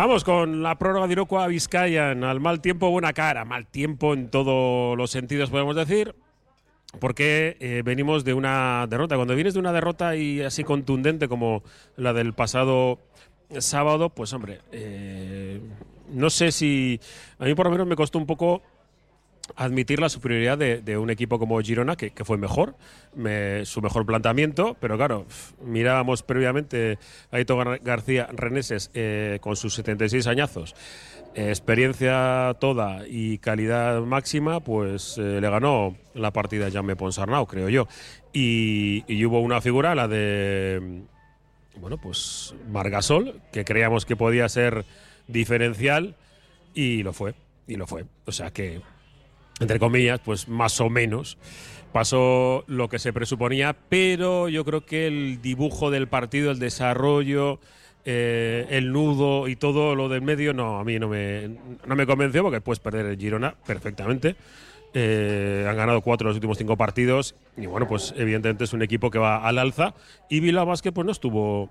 Vamos con la prórroga de Iroquois Vizcayan. Al mal tiempo, buena cara. Mal tiempo en todos los sentidos, podemos decir. Porque eh, venimos de una derrota. Cuando vienes de una derrota y así contundente como la del pasado sábado, pues hombre, eh, no sé si. A mí por lo menos me costó un poco admitir la superioridad de, un equipo como Girona, que, fue mejor, su mejor planteamiento, pero claro, mirábamos previamente a Ito García Reneses eh, con sus 76 añazos, experiencia toda y calidad máxima, pues eh, le ganó la partida Jaume Ponsarnau, creo yo. Y, y, hubo una figura, la de, bueno, pues Margasol, que creíamos que podía ser diferencial y lo fue, y lo fue. O sea que entre comillas, pues más o menos pasó lo que se presuponía, pero yo creo que el dibujo del partido, el desarrollo, eh, el nudo y todo lo del medio, no, a mí no me, no me convenció porque puedes perder el Girona perfectamente. Eh, han ganado cuatro de los últimos cinco partidos y bueno, pues evidentemente es un equipo que va al alza y Vila Vázquez pues no estuvo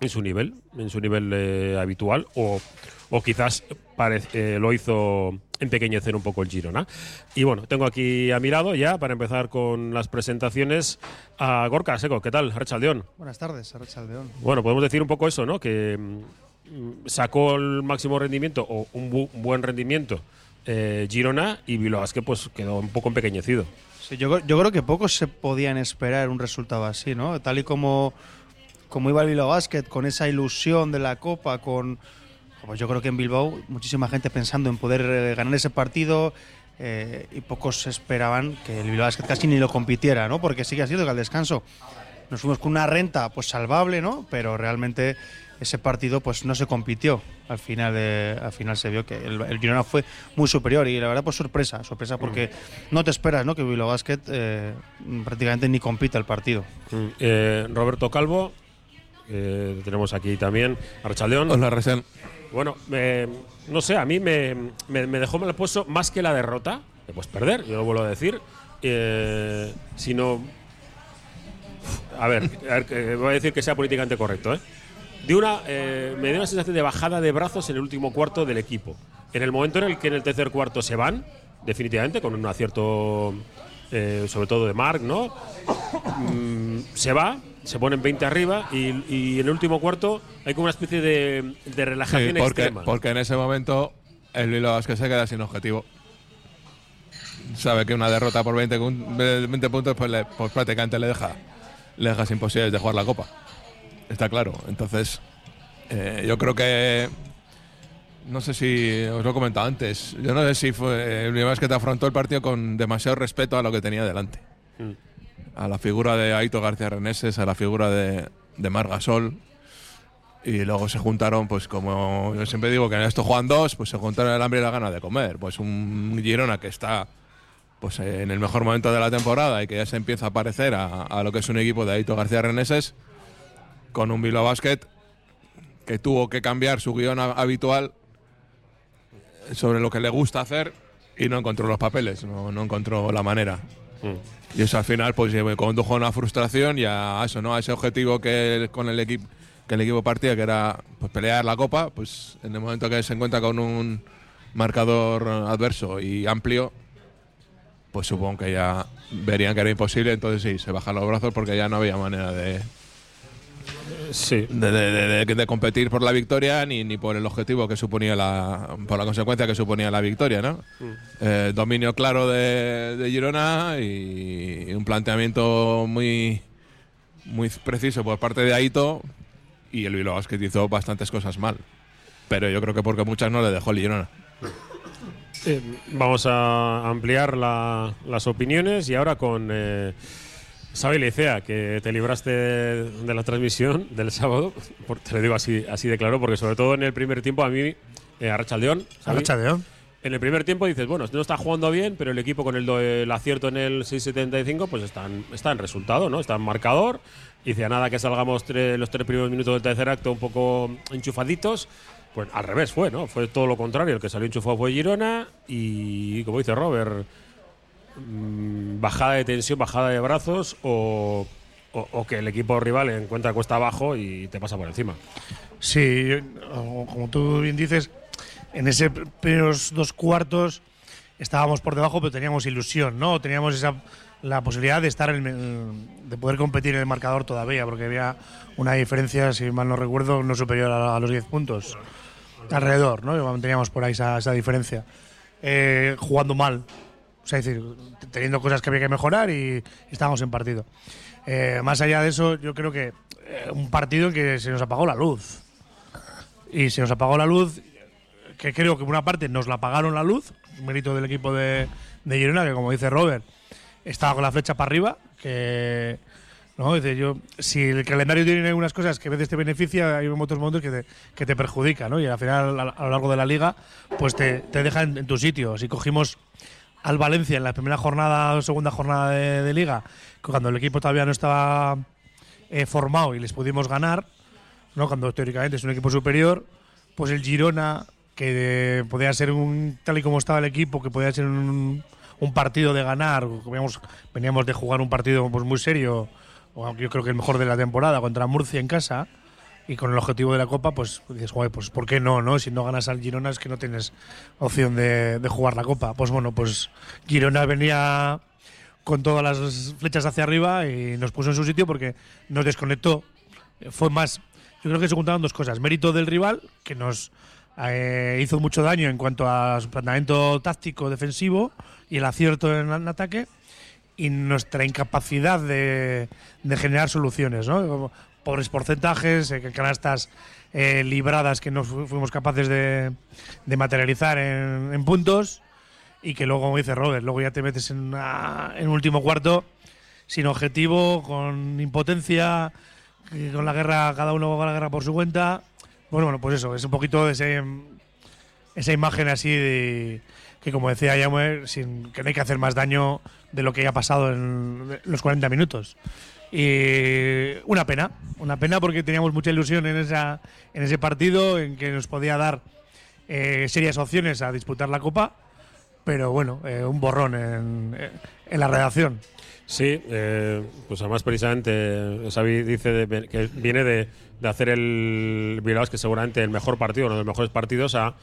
en su nivel, en su nivel eh, habitual o, o quizás lo hizo empequeñecer un poco el Girona. Y bueno, tengo aquí a mi lado ya para empezar con las presentaciones a Gorka Seco. ¿Qué tal, Arrachaldeón? Buenas tardes, Arrachaldeón. Bueno, podemos decir un poco eso, ¿no? Que mm, sacó el máximo rendimiento o un, buen rendimiento eh, Girona y Bilbao que pues quedó un poco empequeñecido. Sí, yo, yo creo que pocos se podían esperar un resultado así, ¿no? Tal y como, como iba el Bilbao Basket, con esa ilusión de la Copa, con pues yo creo que en Bilbao muchísima gente pensando en poder eh, ganar ese partido eh, y pocos esperaban que el Bilbao Basket casi ni lo compitiera, ¿no? Porque sí que ha sido que al descanso nos fuimos con una renta pues salvable, ¿no? Pero realmente ese partido pues no se compitió. Al final al final se vio que el, Girona fue muy superior y la verdad pues sorpresa, sorpresa porque mm. no te esperas, ¿no? Que Bilbao Basket eh, prácticamente ni compita el partido. Mm. Roberto Calvo, tenemos aquí también Archaldeón. Hola, Resen. Bueno, no sé, a mí me, dejó mal puesto más que la derrota, que pues perder, yo lo vuelvo a decir, eh, sino. A ver, voy a decir que sea políticamente correcto, ¿eh? De una, eh, me dio una sensación de bajada de brazos en el último cuarto del equipo. En el momento en el que en el tercer cuarto se van, definitivamente, con un acierto, eh, sobre todo de Mark, ¿no? Mm, se va, se ponen 20 arriba y, en el último cuarto hay como una especie de, relajación porque, extrema. Porque en ese momento el Bilbao que se queda sin objetivo. Sabe que una derrota por 20, 20 puntos pues, pues, prácticamente le deja, le deja sin posibilidades de jugar la Copa. Está claro. Entonces, eh, yo creo que no sé si os lo he comentado antes. Yo no sé si fue el Bilbao que te afrontó el partido con demasiado respeto a lo que tenía delante. Mm a la figura de Aito García Reneses, a la figura de, de Margasol. Y luego se juntaron, pues como yo siempre digo que en esto juegan dos, pues se juntaron el hambre y la gana de comer. Pues un Girona que está pues en el mejor momento de la temporada y que ya se empieza a parecer a, lo que es un equipo de Aito García Reneses, con un Bilbao Basket que tuvo que cambiar su guion habitual sobre lo que le gusta hacer y no encontró los papeles, no, no encontró la manera. Y eso al final pues me condujo a una frustración y a eso, ¿no? A ese objetivo que con el equipo que el equipo partía, que era pues, pelear la copa, pues en el momento que se encuentra con un marcador adverso y amplio, pues supongo que ya verían que era imposible, entonces sí, se bajan los brazos porque ya no había manera de, sí. de, competir por la victoria ni, ni por el objetivo que suponía la por la consecuencia que suponía la victoria no mm. eh, dominio claro de, Girona y un planteamiento muy muy preciso por parte de Aito y el Bilbao que hizo bastantes cosas mal pero yo creo que porque muchas no le dejó el Girona eh, vamos a ampliar las opiniones y ahora con eh, Sabe Licea, que te libraste de la transmisión del sábado, te lo digo así, así de claro, porque sobre todo en el primer tiempo a mí, eh, Arrachaldeón, Arrachaldeón. En el primer tiempo dices, bueno, no está jugando bien, pero el equipo con el, acierto en el 6.75, pues está en, está en resultado, ¿no? Está en marcador. Y dice, nada que salgamos los tres primeros minutos del tercer acto un poco enchufaditos. Pues al revés fue, ¿no? Fue todo lo contrario. El que salió enchufado fue Girona y, como dice Robert, bajada de tensión, bajada de brazos o, que el equipo rival encuentra cuesta abajo y te pasa por encima. Sí, como tú bien dices, en esos primeros dos cuartos estábamos por debajo, pero teníamos ilusión, ¿no? Teníamos esa la posibilidad de estar de poder competir en el marcador todavía, porque había una diferencia, si mal no recuerdo, no superior a, los 10 puntos. Alrededor, ¿no? Teníamos por ahí esa, esa diferencia. Eh, jugando mal. O sea, es decir, teniendo cosas que había que mejorar y estábamos en partido. Eh, más allá de eso, yo creo que eh, un partido en que se nos apagó la luz. Y se nos apagó la luz, que creo que por una parte nos la apagaron la luz, mérito del equipo de, de Girona, que como dice Robert, estaba con la flecha para arriba, que ¿no? Dice, yo, si el calendario tiene unas cosas que a veces te beneficia, hay otros momentos que te, que te perjudica, ¿no? Y al final, a, lo largo de la liga, pues te, te deja en tu sitio. Si cogimos al Valencia en la primera jornada o segunda jornada de, liga, cuando el equipo todavía no estaba eh, formado y les pudimos ganar, ¿no? cuando teóricamente es un equipo superior, pues el Girona, que eh, podía ser un tal y como estaba el equipo, que podía ser un, partido de ganar, veníamos, veníamos de jugar un partido pues, muy serio, yo creo que el mejor de la temporada contra Murcia en casa, y con el objetivo de la Copa, pues dices, "Joder, pues ¿por qué no, no? Si no ganas al Girona es que no tienes opción de, jugar la Copa. Pues bueno, pues Girona venía con todas las flechas hacia arriba y nos puso en su sitio porque nos desconectó. Fue más, yo creo que se juntaron dos cosas. Mérito del rival, que nos eh, hizo mucho daño en cuanto a su planteamiento táctico defensivo y el acierto en, en ataque, y nuestra incapacidad de, de generar soluciones, ¿no? Pobres porcentajes, eh, canastas eh, libradas que no fu- fuimos capaces de, de materializar en, puntos y que luego, como dice Robert, luego ya te metes en, una- un último cuarto sin objetivo, con impotencia, con la guerra, cada uno con la guerra por su cuenta. Bueno, bueno, pues eso, es un poquito ese, esa imagen así de que, como decía Jaume, sin, que no hay que hacer más daño de lo que ya ha pasado en los 40 minutos. Y una pena, una pena porque teníamos mucha ilusión en, esa, en ese partido, en que nos podía dar eh, serias opciones a disputar la Copa, pero bueno, eh, un borrón en, en la redacción. Sí, eh, pues además precisamente eh, Xavi dice que viene de, de hacer el Bilbao, que seguramente el mejor partido, uno de los mejores partidos a,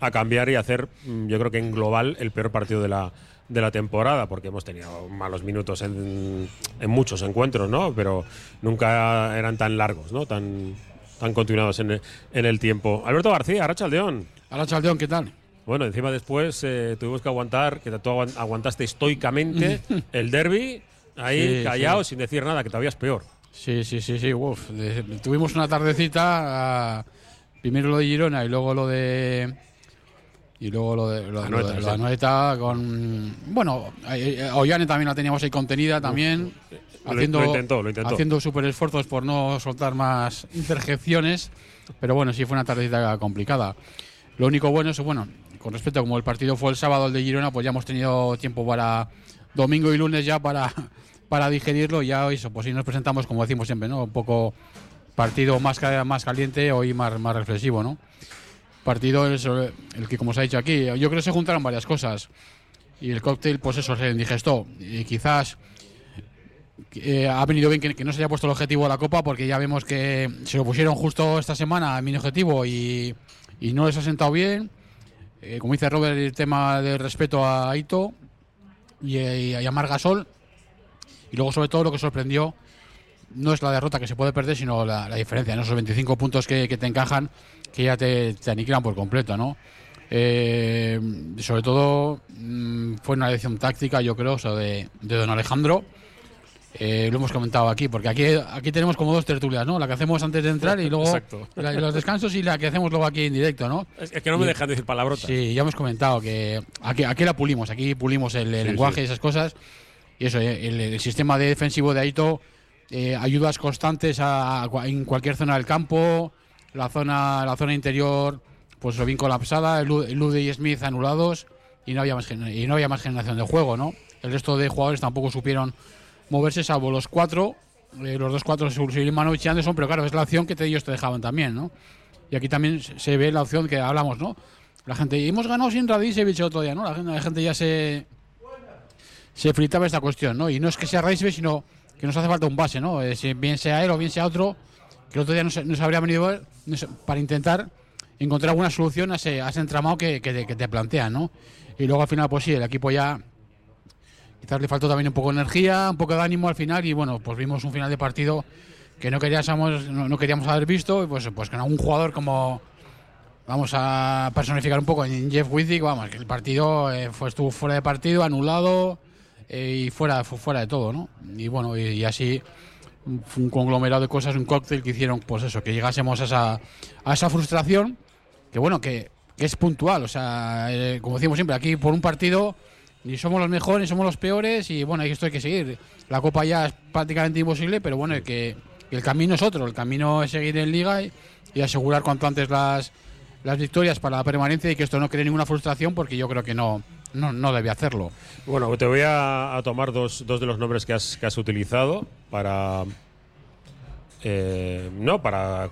a cambiar y hacer, mm, yo creo que en global, el peor partido de la, de la temporada, porque hemos tenido malos minutos en, en muchos encuentros, ¿no? Pero nunca eran tan largos, ¿no? Tan, tan continuados en el, en el tiempo. Alberto García, Racha Aldeón. Arracha Aldeón, ¿qué tal? Bueno, encima después eh, tuvimos que aguantar, que tú aguan- aguantaste estoicamente el derby, ahí Sí, callado, sí. sin decir nada, que todavía es peor. Sí, sí, sí, sí, uf. tuvimos una tardecita, primero lo de Girona y luego lo de... Y luego lo de, lo, Anoeta, lo de- lo de con... Bueno, eh, eh, Ollane también la teníamos ahí contenida también. Lo- haciendo, intentó, lo intentó. Haciendo super esfuerzos por no soltar más interjecciones. Pero bueno, sí fue una tardecita complicada. Lo único bueno es, bueno, con respecto a como el partido fue el sábado el de Girona, pues ya hemos tenido tiempo para domingo y lunes ya para, para digerirlo y ya eso, pues sí nos presentamos, como decimos siempre, ¿no? Un poco partido más, más caliente, hoy más, más reflexivo, ¿no? Partido eh, el que, como se ha dicho aquí, yo creo que se juntaron varias cosas. Y el cóctel, pues eso, se indigestó. Y quizás eh, ha venido bien que, que no se haya puesto el objetivo de la Copa, porque ya vemos que se lo pusieron justo esta semana a mi objetivo y, y no les ha sentado bien. Eh, como dice Robert, el tema del respeto a Aito y, y a Margasol. Y luego, sobre todo, lo que sorprendió no es la derrota que se puede perder, sino la, la diferencia, ¿no? esos 25 puntos que, que te encajan, que ya te, te aniquilan por completo. ¿no? Eh, sobre todo, mm, fue una decisión táctica, yo creo, o sea, de, de don Alejandro. Eh, lo hemos comentado aquí, porque aquí, aquí tenemos como dos tertulias, ¿no? La que hacemos antes de entrar y luego la los descansos y la que hacemos luego aquí en directo, ¿no? Es, que no me Y- dejan decir palabrotas. Sí, ya hemos comentado que aquí, aquí la pulimos, aquí pulimos el, el Sí, lenguaje sí. y esas cosas. Y eso, eh, el, el sistema de defensivo de Aito, eh, ayudas constantes a, en cualquier zona del campo, la zona, la zona interior, pues lo bien colapsada, Lude y Smith anulados y no había más y no había más generación de juego, ¿no? El resto de jugadores tampoco supieron moverse, salvo los cuatro, eh, los dos cuatro, Sulimanovic y Anderson, pero claro, es la opción que te- ellos te dejaban también, ¿no? Y aquí también se ve la opción que hablamos, ¿no? La gente, hemos ganado sin Radicevich el otro día, ¿no? La gente, ya se, se fritaba esta cuestión, ¿no? Y no es que sea Radicevich, sino que nos hace falta un base, ¿no? Eh, bien sea él o bien sea otro, que el otro día nos, nos habría venido nos- para intentar encontrar alguna solución a ese, a ese entramado que, que te, que te plantean, ¿no? Y luego al final, pues sí, el equipo ya quizás le faltó también un poco de energía, un poco de ánimo al final y bueno, pues vimos un final de partido que no queríamos, no, no queríamos haber visto y pues, pues con algún jugador como vamos a personificar un poco en Jeff Wittig, vamos, que el partido eh, fue, estuvo fuera de partido, anulado eh, y fuera, fu- fuera de todo, ¿no? Y bueno, y, y así un conglomerado de cosas, un cóctel que hicieron, pues eso, que llegásemos a esa, a esa frustración, que bueno, que, es puntual, o sea, eh, como decimos siempre, aquí por un partido ni somos los mejores ni somos los peores y bueno, esto hay que seguir. La Copa ya es prácticamente imposible, pero bueno, que, que el camino es otro, el camino es seguir en Liga y, y asegurar cuanto antes las, las victorias para la permanencia y que esto no cree ninguna frustración porque yo creo que no, no, no debe hacerlo. Bueno, te voy a, tomar dos, dos de los nombres que has, que has utilizado para. eh, no, para.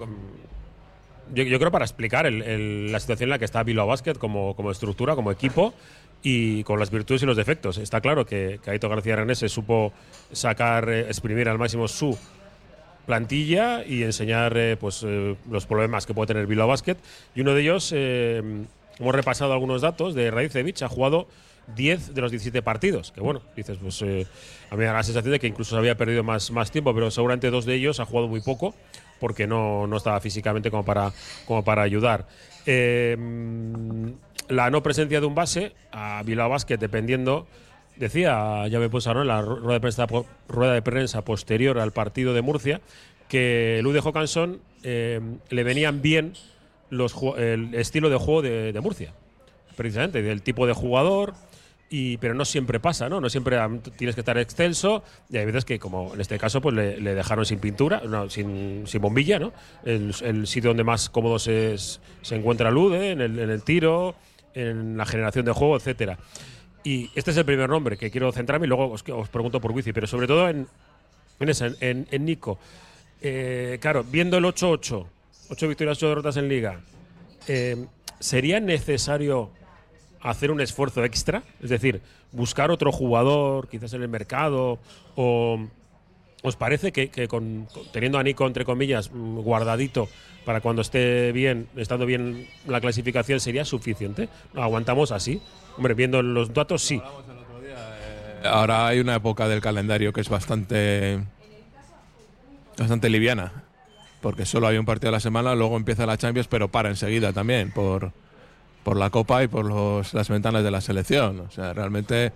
Yo, yo creo para explicar la situación en la que está Bilbao Basket como, como estructura, como equipo y con las virtudes y los defectos. Está claro que, que Aito García Aranés se supo sacar, eh, exprimir al máximo su plantilla y enseñar eh, pues, eh, los problemas que puede tener Bilbao Basket. Y uno de ellos, hemos repasado algunos datos de Raicevic, ha jugado 10 de los 17 partidos. Que bueno, dices, pues eh, a mí me da la sensación de que incluso se había perdido más, más tiempo, pero seguramente dos de ellos ha jugado muy poco porque no, no estaba físicamente como para, como para ayudar. Eh, la no presencia de un base a Bilbao Basket, dependiendo Decía ya me puse en la rueda de, prensa, rueda de prensa posterior al partido de Murcia que Lude Jocansson eh, le venían bien el estilo de juego de, Murcia, precisamente, del tipo de jugador. Y, pero no siempre pasa, ¿no? No siempre tienes que estar excelso y hay veces que, como en este caso, pues le, dejaron sin pintura, no, sin, sin bombilla, ¿no? El, sitio donde más cómodo se, se encuentra Lude, en el, tiro, en la generación de juego, etcétera. Y este es el primer nombre que quiero centrarme y luego os, os pregunto por Wifi, pero sobre todo en, en Nico. Eh, claro, viendo el 8-8, 8 victorias, 8 derrotas en liga, eh, ¿sería necesario hacer un esfuerzo extra? Es decir, buscar otro jugador, quizás en el mercado, o ¿os parece que, que con, teniendo a Nico, entre comillas, mm, guardadito para cuando esté bien, estando bien la clasificación, sería suficiente? ¿Aguantamos así? Hombre, viendo los datos, sí. Ahora hay una época del calendario que es bastante bastante liviana, porque solo hay un partido a la semana, luego empieza la Champions, pero para enseguida también por por la Copa y por los- las ventanas de la selección. O sea, realmente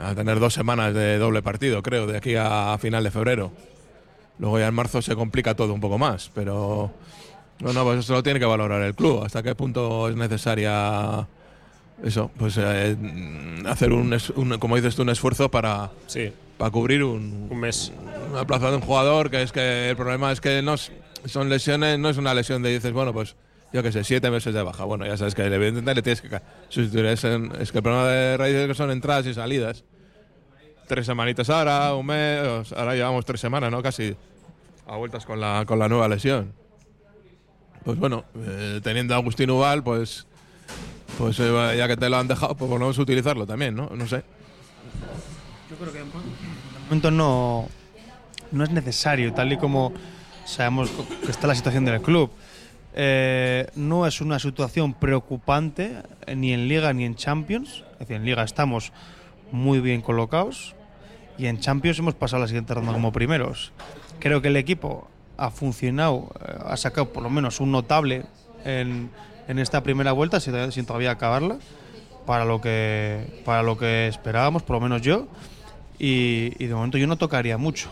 a tener dos semanas de doble partido, creo, de aquí a final de febrero. Luego ya en marzo se complica todo un poco más, pero no, pues eso lo tiene que valorar el club. ¿Hasta qué punto es necesaria eso? Pues eh, hacer un, un- como dices un esfuerzo para, Sí, para cubrir un, un mes. una plaza de un jugador, que es que el problema es que no son lesiones, no es una lesión de dices, bueno, pues yo qué sé, siete meses de baja. Bueno, ya sabes que evidentemente le tienes que sustituir. Es, es que el problema de raíz es que son entradas y salidas. Tres semanitas ahora, un mes, ahora llevamos tres semanas, ¿no? Casi a vueltas con la, con la nueva lesión. Pues bueno, eh, teniendo a Agustín Ubal, pues, pues eh, ya que te lo han dejado, pues volvemos a utilizarlo también, ¿no? No sé. Yo creo que momento no, no es necesario, tal y como sabemos que está la situación del club. Eh, no es una situación preocupante eh, ni en Liga ni en Champions. Es decir, en Liga estamos muy bien colocados y en Champions hemos pasado la siguiente ronda como primeros. Creo que el equipo ha funcionado, eh, ha sacado por lo menos un notable en, en esta primera vuelta, sin, sin todavía acabarla, para lo que para lo que esperábamos, por lo menos yo. Y, de momento yo no tocaría mucho,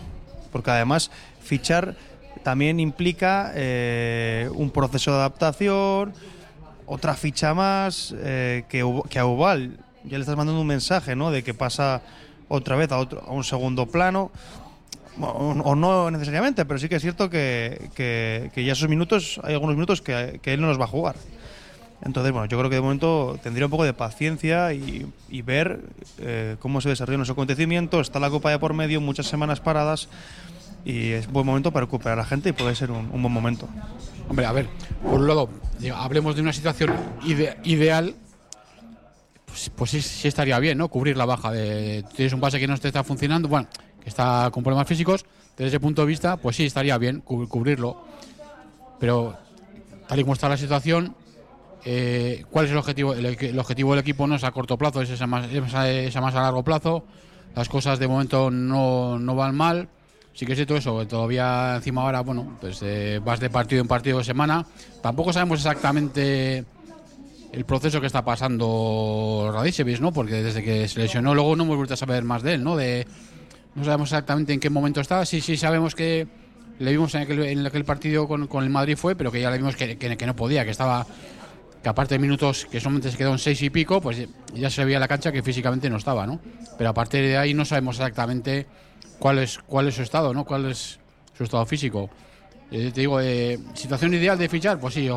porque además fichar también implica eh, un proceso de adaptación, otra ficha más, eh, que, que a Ubal ya le estás mandando un mensaje, ¿no? De que pasa otra vez a, otro, a un segundo plano. O, no necesariamente, pero sí que es cierto que, que- que ya esos minutos, hay algunos minutos que, que él no los va a jugar. Entonces, bueno, yo creo que de momento tendría un poco de paciencia y, y ver eh, cómo se desarrollan los acontecimientos. Está la Copa ya por medio, muchas semanas paradas y es buen momento para recuperar a la gente y puede ser un, un buen momento. Hombre, a ver, por un lado, digo, hablemos de una situación ide- ideal, pues, pues sí, sí estaría bien, ¿no? Cubrir la baja de. Tienes un base que no te está funcionando, bueno, que está con problemas físicos, desde ese punto de vista, pues sí, estaría bien cu- cubrirlo. Pero tal y como está la situación, eh, ¿cuál es el objetivo? El, el objetivo del equipo no es a corto plazo, es esa más, esa- más a largo plazo. Las cosas de momento no, no van mal. Sí que es cierto eso, todavía encima ahora, bueno, pues eh, vas de partido en partido de semana. Tampoco sabemos exactamente el proceso que está pasando Radicevic, ¿no? Porque desde que se lesionó luego no hemos vuelto a saber más de él, ¿no? De, no sabemos exactamente en qué momento está. Sí, sí sabemos que le vimos en aquel, en aquel partido con, con el Madrid fue, pero que ya le vimos que, que- que no podía, que estaba que aparte de minutos que solamente se quedó seis y pico, pues ya se veía la cancha que físicamente no estaba, ¿no? Pero a partir de ahí no sabemos exactamente cuál es cuál es su estado, ¿no? Cuál es su estado físico. Eh, te digo, eh, situación ideal de fichar, pues sí,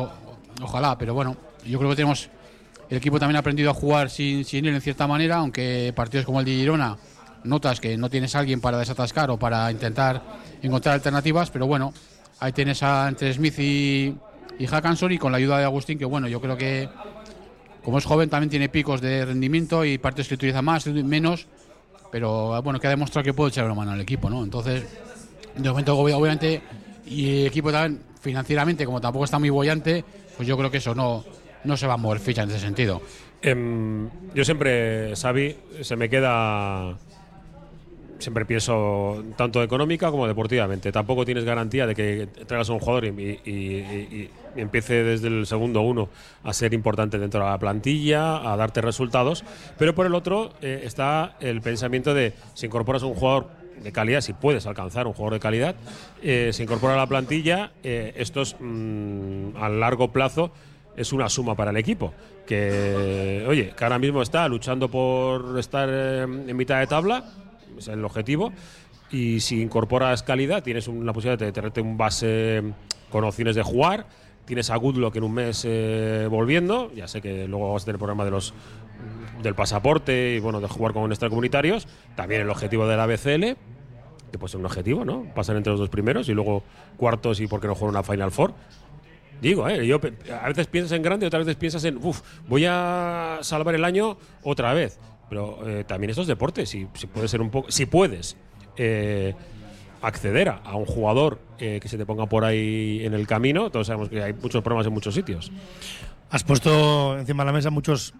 ojalá, pero bueno, yo creo que tenemos el equipo también ha aprendido a jugar sin, sin él en cierta manera, aunque partidos como el de Girona notas que no tienes a alguien para desatascar o para intentar encontrar alternativas, pero bueno, ahí tienes a entre Smith y, y Hackanson y con la ayuda de Agustín, que bueno, yo creo que como es joven también tiene picos de rendimiento y partidos que utiliza más, menos, pero bueno, que ha demostrado que puede echar una mano al equipo, ¿no? Entonces, de momento, ob- obviamente, y el equipo también financieramente, como tampoco está muy bollante, pues yo creo que eso no, no se va a mover ficha en ese sentido. Em, yo siempre, Xavi, se me queda. Siempre pienso tanto económica como deportivamente. Tampoco tienes garantía de que traigas a un jugador y, empiece desde el segundo uno a ser importante dentro de la plantilla, a darte resultados. Pero por el otro eh, está el pensamiento de si incorporas un jugador de calidad, si puedes alcanzar un jugador de calidad, eh, se incorpora a la plantilla, eh, esto es mm, a largo plazo es una suma para el equipo. Que, oye, que ahora mismo está luchando por estar eh, en mitad de tabla, es el objetivo. Y si incorporas calidad, tienes una posibilidad de tenerte un base con opciones de jugar. Tienes a Goodlock en un mes eh, volviendo. Ya sé que luego vas a tener el problema de los del pasaporte y bueno, de jugar con extracomunitarios. También el objetivo de la BCL, que puede ser un objetivo, ¿no? Pasar entre los dos primeros y luego cuartos y por qué no jugar una Final Four. Digo, ¿eh? Yo a veces piensas en grande, otras veces piensas en, uff, voy a salvar el año otra vez. Pero eh, también estos deportes, si, si puedes ser un poco, si puedes eh, acceder a, a un jugador eh, que se te ponga por ahí en el camino, todos sabemos que hay muchos problemas en muchos sitios. Has puesto encima de la mesa muchos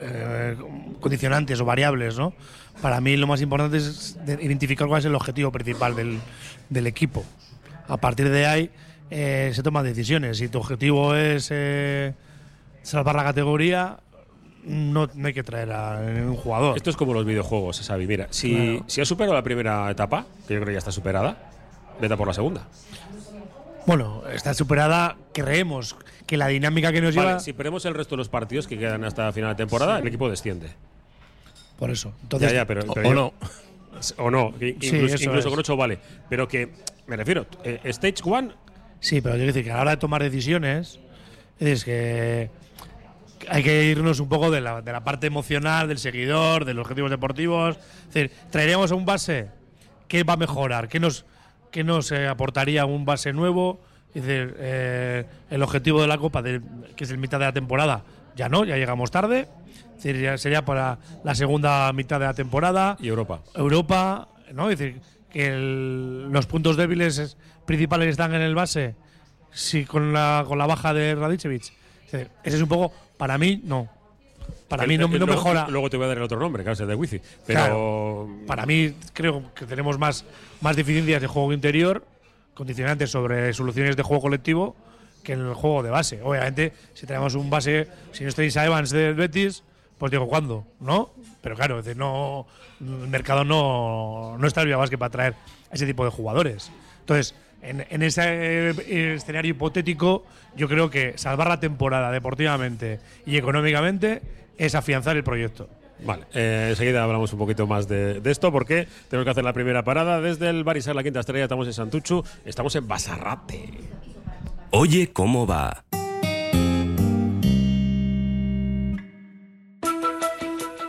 eh, condicionantes o variables, ¿no? Para mí lo más importante es de- identificar cuál es el objetivo principal del, del equipo. A partir de ahí se toman decisiones. Si tu objetivo es salvar la categoría, no, no hay que traer a un jugador. Esto es como los videojuegos, Xavi. Mira, si, Claro. si has superado la primera etapa, que yo creo que ya está superada, vete por la segunda. Bueno, está superada, creemos que la dinámica que nos Vale, lleva. si perdemos el resto de los partidos que quedan hasta final de temporada, el equipo desciende. Por eso. Entonces, ya, ya, pero, O- pero o yo- no. O no, Sí, incluso, incluso con 8 vale. Pero que, me refiero, eh, Stage 1, Sí, pero quiero decir que a la hora de tomar decisiones, es que hay que irnos un poco de la, de la parte emocional del seguidor, de los objetivos deportivos. Es decir, traeríamos a un base que va a mejorar, que nos, que nos eh, aportaría un base nuevo. Es decir, eh, el objetivo de la Copa, de- que es el mitad de la temporada, ya no, ya llegamos tarde. Es decir, ya sería para la segunda mitad de la temporada. y Europa. Europa, ¿no? Es decir, que el- los puntos débiles es- principales están en el base, sí, con la, con la baja de Radicevic. Es decir, ese es un poco, para mí, no. Para El- mí no, el- no luego- mejora. Luego te voy a dar el otro nombre, que es el de Wifi. Pero. Claro. Para mí, creo que tenemos más, más deficiencias de juego interior, condicionantes sobre soluciones de juego colectivo, que en el juego de base. Obviamente, si tenemos un base, si no estáis a Evans del Betis, pues digo, ¿cuándo? ¿No? Pero claro, es decir, no, el mercado no, no está el Básquet para traer a ese tipo de jugadores. Entonces, en, en ese eh, escenario hipotético, yo creo que salvar la temporada deportivamente y económicamente es afianzar el proyecto. Vale, eh, enseguida hablamos un poquito más de, de esto porque tenemos que hacer la primera parada desde el Barisar La Quinta Estrella. Estamos en Santuchu, estamos en Basarrate. Oye, ¿cómo va?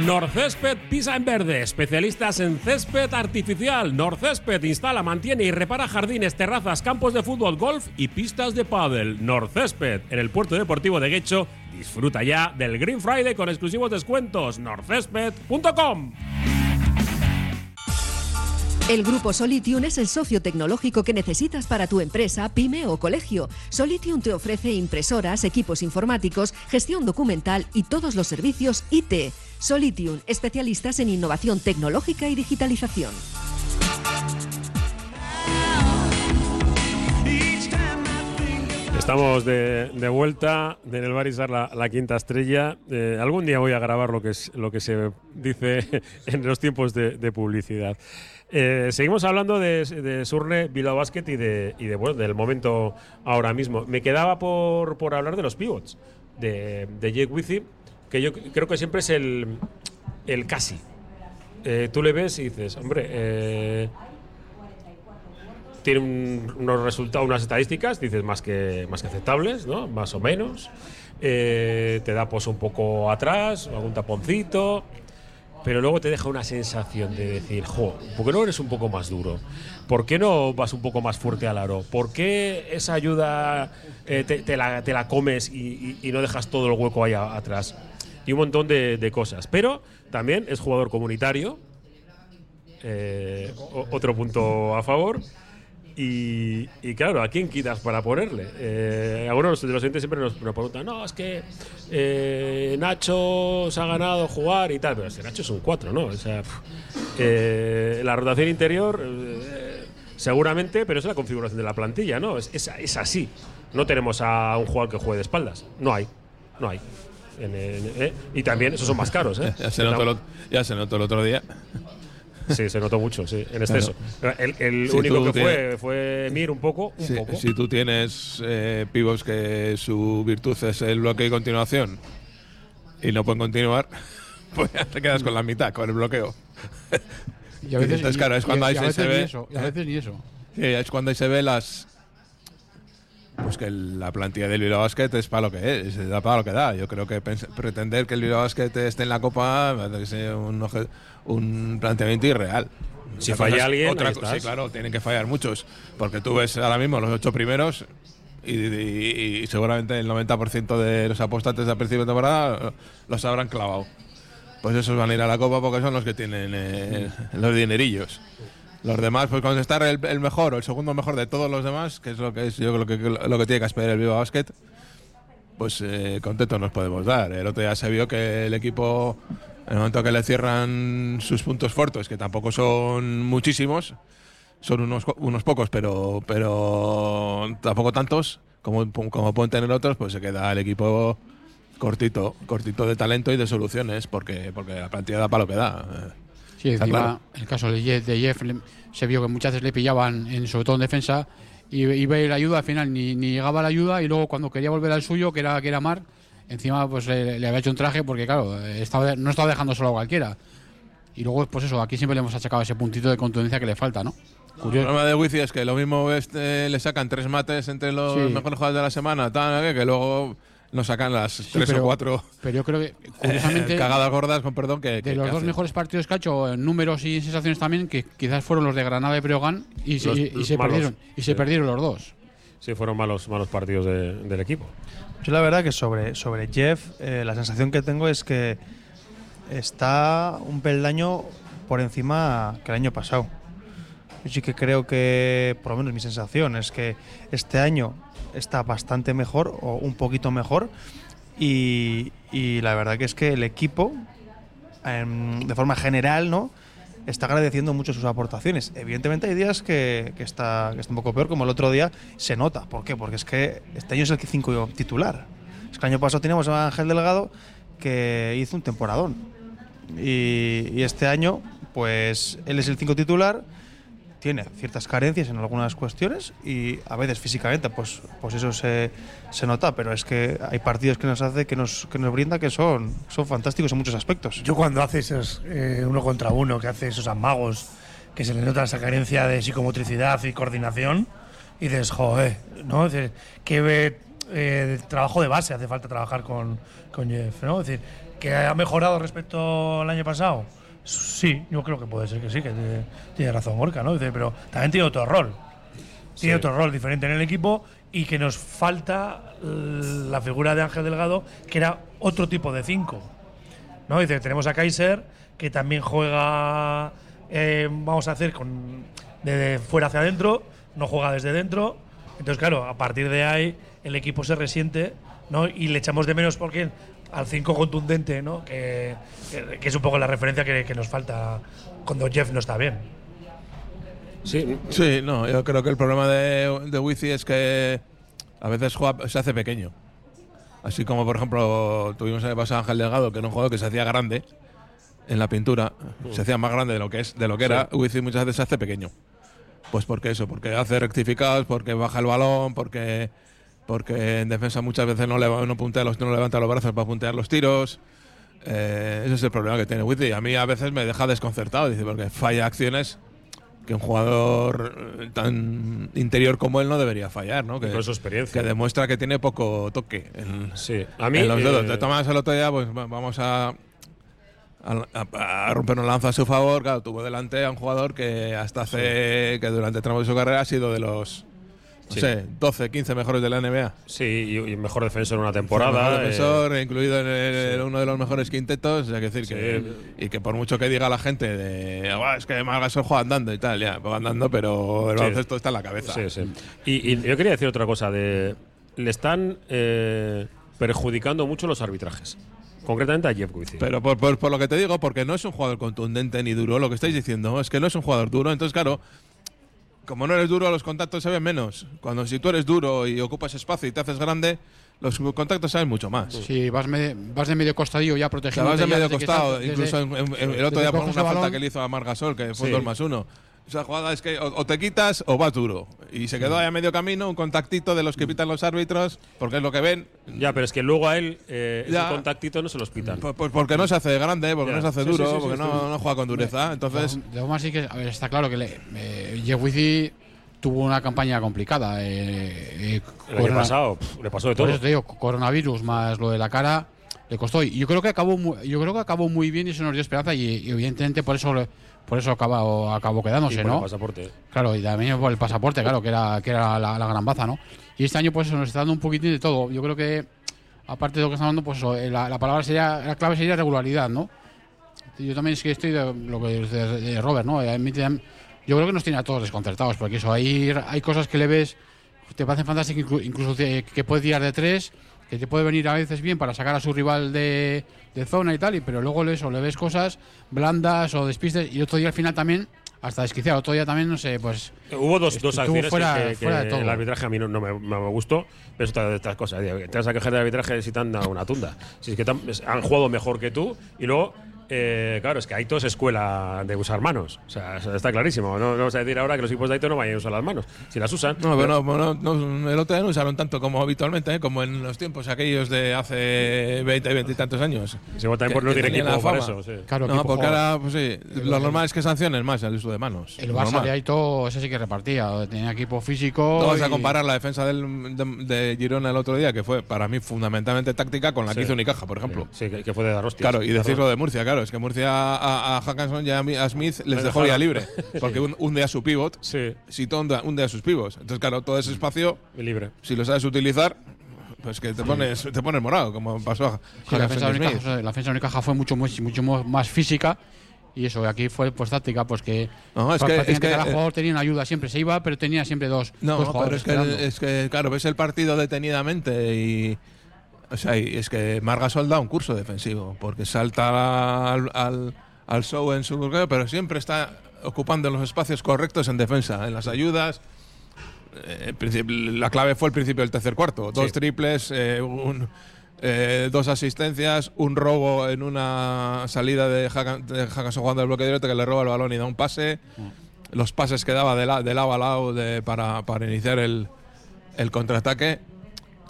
Norcésped Pisa en Verde, especialistas en césped artificial. Norcésped instala, mantiene y repara jardines, terrazas, campos de fútbol, golf y pistas de pádel. Norcésped, en el puerto deportivo de Guecho, disfruta ya del Green Friday con exclusivos descuentos. norcésped.com. El grupo Solitium es el socio tecnológico que necesitas para tu empresa, pyme o colegio. Solitium te ofrece impresoras, equipos informáticos, gestión documental y todos los servicios IT. Solitium, especialistas en innovación tecnológica y digitalización. Estamos de, vuelta en el Barisar la, la quinta estrella. Eh, algún día voy a grabar lo que, es, lo que se dice en los tiempos de, publicidad. Eh, seguimos hablando de, Surne, Bilbao Basket y, de, y de, bueno, del momento ahora mismo. Me quedaba por, por hablar de los pivots, de, de Jake Wizzy, que yo creo que siempre es el, el casi. Eh, tú le ves y dices, hombre, eh, tiene un- unos resultados, unas estadísticas, dices más que, más que aceptables, ¿no? Más o menos. Eh, te da pues un poco atrás, algún taponcito. Pero luego te deja una sensación de decir, jo, ¿por qué no eres un poco más duro? ¿Por qué no vas un poco más fuerte al aro? ¿Por qué esa ayuda eh, te, la, te la comes y, no dejas todo el hueco ahí atrás? Y un montón de, cosas. Pero también es jugador comunitario, eh, otro punto a favor. Y, claro, ¿a quién quitas para ponerle? Eh, algunos de los oyentes siempre nos, preguntan, no, es que eh, Nacho se ha ganado jugar y tal, pero ese Nacho es un 4, ¿no? O sea, eh, la rotación interior, seguramente, pero es la configuración de la plantilla, ¿no? Es- es así. No tenemos a un jugador que juegue de espaldas. No hay. No hay. En- en- eh, Y también, esos son más caros, ¿eh? Ya se, notó el, ot- ya se notó el otro día. Sí, se notó mucho, sí, en exceso. El, el Si único que tienes- fue fue Mir un poco, un Si, poco. si tú tienes eh, pivots que su virtud es el bloque y continuación y no pueden continuar, pues ya te quedas con la mitad, con el bloqueo. Y a veces, Entonces, y- claro, es cuando ahí a se- veces ni ve- eso, y a veces ni eso. Sí, es cuando ahí se ve las. Pues que la plantilla del Bilbao Basket es para lo que es, da para lo que da. Yo creo que pretender que el Bilbao Basket esté en la Copa parece un, un planteamiento irreal. Si Otra falla cosa es- alguien, otra ahí estás. sí, claro, tienen que fallar muchos. Porque tú ves ahora mismo los ocho primeros y, y- y seguramente el 90% de los apostantes de principio de temporada eh, los habrán clavado. Pues esos van a ir a la Copa porque son los que tienen eh, los dinerillos. Los demás, pues está el, el mejor o el segundo mejor de todos los demás, que es lo que es yo creo que lo que tiene que esperar el Viva Basket, pues eh, contentos nos podemos dar. El otro día se vio que el equipo, en el momento que le cierran sus puntos fuertes, que tampoco son muchísimos, son unos, unos pocos, pero, pero tampoco tantos como, como pueden tener otros, pues se queda el equipo cortito, cortito de talento y de soluciones, porque, porque la plantilla da para lo que da. Sí, encima, claro. el caso de Jeff, de Jeff se vio que muchas veces le pillaban, en, sobre todo en defensa, y iba a ir la ayuda, al final ni, ni llegaba la ayuda, y luego cuando quería volver al suyo, que era, que era Mar, encima pues le, le había hecho un traje, porque claro, estaba, no estaba dejando solo a cualquiera. Y luego, pues eso, aquí siempre le hemos achacado ese puntito de contundencia que le falta, ¿no? El Curioso. problema de Wifi es que lo mismo este, le sacan tres mates entre los Sí. mejores jugadores de la semana, tal, que luego nos sacan las tres pero- o cuatro Pero yo creo que, curiosamente, eh, cagadas gordas, con perdón, que, de que- los que dos hacen. mejores partidos que ha hecho en números y sensaciones también, que quizás fueron los de Granada y Breogán, y, se- Los- y- y se, malos. perdieron, y se Sí. perdieron los dos. Sí, fueron malos, malos partidos de- del equipo. Yo la verdad que sobre, sobre Jeff, eh, la sensación que tengo es que está un peldaño por encima que el año pasado. Yo sí que creo que, por lo menos mi sensación, es que este año está bastante mejor o un poquito mejor. Y, y la verdad que es que el equipo, em, de forma general, ¿no? está agradeciendo mucho sus aportaciones. Evidentemente hay días que, que está, que está un poco peor, como el otro día se nota. ¿Por qué? Porque es que este año es el 5 titular. Es que el año pasado teníamos a Ángel Delgado que hizo un temporadón. Y, y este año, pues él es el 5 titular, tiene ciertas carencias en algunas cuestiones y a veces físicamente, pues, pues eso se, se nota, pero es que hay partidos que nos hace, que nos, que nos brinda que son, son fantásticos en muchos aspectos. Yo cuando hace esos eh, uno contra uno, que hace esos amagos, que se le nota esa carencia de psicomotricidad y coordinación, y dices, joder, ¿no? Es decir, qué eh, trabajo de base hace falta trabajar con, con Jeff, ¿no? Es decir, que ha mejorado respecto al año pasado. Sí, yo creo que puede ser que sí, que tiene, tiene razón Gorka, ¿no? Dice, pero también tiene otro rol. Tiene Sí. otro rol diferente en el equipo y que nos falta eh, la figura de Ángel Delgado, que era otro tipo de cinco. ¿no? Dice, tenemos a Kaiser, que también juega, eh, vamos a hacer, con, de fuera hacia adentro, no juega desde dentro. Entonces, claro, a partir de ahí el equipo se resiente ¿no? y le echamos de menos porque al 5 contundente, ¿no? que, que- que es un poco la referencia que, que nos falta cuando Jeff no está bien. Sí, Sí, no, yo creo que el problema de, de Wifi es que a veces juega- se hace pequeño. Así como, por ejemplo, tuvimos el año pasado a Ángel Delgado, que era un jugador que se hacía grande en la pintura, se hacía más grande de lo que es, de lo que era. Wifi muchas veces se hace pequeño. Pues porque eso, porque hace rectificados, porque baja el balón, porque porque en defensa muchas veces no, leva- no, puntea los, no levanta los brazos para puntear los tiros. Eh, ese es el problema que tiene Wifi. A mí a veces me deja desconcertado, dice, porque falla acciones que un jugador eh, tan interior como él no debería fallar, ¿no? Que, con su experiencia. que demuestra que tiene poco toque en, Sí, a mí. en los dedos. eh, De maneras, el otro día, pues va- vamos a, a, a- a romper una lanza a su favor. Claro, tuvo delante a un jugador que hasta hace, que durante el tramo de su carrera ha sido de los, no Sí. sé, 12, 15 mejores de la NBA. Sí, y, y mejor defensor en una temporada. Mejor eh, defensor, incluido en el- uno de los mejores quintetos. Que decir que, y que por mucho que diga la gente de "Ah, es que Margasol juega andando y tal, ya, pues andando, pero el baloncesto está en la cabeza. Sí, sí. Y, y yo quería decir otra cosa. De, le están eh, perjudicando mucho los arbitrajes. Concretamente a Jeff Guizi. Pero por, por- por lo que te digo, porque no es un jugador contundente ni duro, lo que estáis diciendo es que no es un jugador duro. Entonces, claro, como no eres duro, los contactos se ven menos. Cuando si tú eres duro y ocupas espacio y te haces grande, los contactos se ven mucho más. Si vas, me- vas de medio costadillo ya O sea, vas de medio costado, incluso en- en- en- el otro día por una falta balón, que le hizo a Margasol, que fue Sí. 2 más 1. Esa jugada es que o, o te quitas o vas duro. Y se quedó ahí a medio camino, un contactito de los que pitan los árbitros, porque es lo que ven. Ya, pero es que luego a él eh, Ya. ese contactito no se los pitan. Pues, pues porque no se hace grande, porque Ya. no se hace Sí, duro, sí, sí, sí, porque no, no juega con dureza. Entonces, De Omar sí que a ver, está claro que le, eh, Yewizi tuvo una campaña complicada. eh, eh, El año pasado pf, le pasó de Por todo. eso te digo, coronavirus más lo de la cara le costó. Y yo creo que acabó muy, yo creo que acabó muy bien y eso nos dio esperanza y, y evidentemente por eso le- por eso acabó, acabó Y quedándose, por el ¿no? pasaporte. Claro, y también por el pasaporte, claro, que era, que era la, la gran baza, ¿no? Y este año, pues, nos está dando un poquitín de todo. Yo creo que, aparte de lo que estamos hablando, pues, eso, eh, la, la palabra sería, la clave sería regularidad, ¿no? Yo también es que estoy de lo que dice de Robert, ¿no? Yo creo que nos tiene a todos desconcertados, porque eso, hay, hay cosas que le ves, te parecen fantásticas, inclu- incluso que, que puede tirar de tres, que te puede venir a veces bien para sacar a su rival de, de zona y tal, y, pero luego le, eso, le ves cosas blandas o despistes, y otro día al final también, hasta desquiciado, otro día también, no sé, pues... Hubo dos, dos acciones fuera, que, que- fuera de todo. el arbitraje a mí no, no me, no me gustó, pero es otra de estas cosas. Te vas a quejar del arbitraje si te han dado una tunda. Si es que han jugado mejor que tú y luego, eh, claro, es que Aito es escuela de usar manos. O sea, está clarísimo. No, no vamos a decir ahora que los equipos de Aito no vayan a usar las manos. Si las usan. no, pero- pero no, no, no, el otro día no usaron tanto como habitualmente, ¿eh? como en los tiempos aquellos de hace 20, 20 y tantos años. Sí, bueno, también Que- por no tiene equipo la para eso. sí. Claro, No, equipo porque ahora, pues sí, lo normal es que sancionen más el uso de manos. El Barça normal. de Aito, ese sí que repartía, tenía equipo físico. No vas a comparar la defensa del, de, de Girona el otro día, que fue para mí fundamentalmente táctica, con la Sí. que hizo Unicaja, por ejemplo. Sí, que, que fue de dar hostias. Claro, y decirlo de Murcia, claro, es que Murcia a, a Hackanson y a, Mi- a Smith les dejó ya libre, porque un, hunde a su pivot, Sí, Sito hunde, hunde a sus pivots. Entonces, claro, todo ese espacio, libre. si lo sabes utilizar, pues que te pones, te pones morado, como pasó a Sí, la defensa de. Unicaja, la defensa de Unicaja fue mucho, mucho, más física. Y eso, aquí fue pues táctica, pues que, No, es que- es prácticamente que, cada eh, jugador tenía una ayuda, siempre se iba, pero tenía siempre dos, No, dos pero jugadores es que, es que, claro, ves el partido detenidamente y. O sea, y es que Margasol da un curso defensivo, porque salta al, al, al show en su bloqueo, pero siempre está ocupando los espacios correctos en defensa, en las ayudas. Eh, la clave fue el principio del tercer cuarto: dos Sí. triples, eh, un- eh, dos asistencias, un robo en una salida de Hackanson jugando el bloque directo que le roba el balón y da un pase. Los pases que daba de, la- de lado a lado de- para, para iniciar el, el contraataque.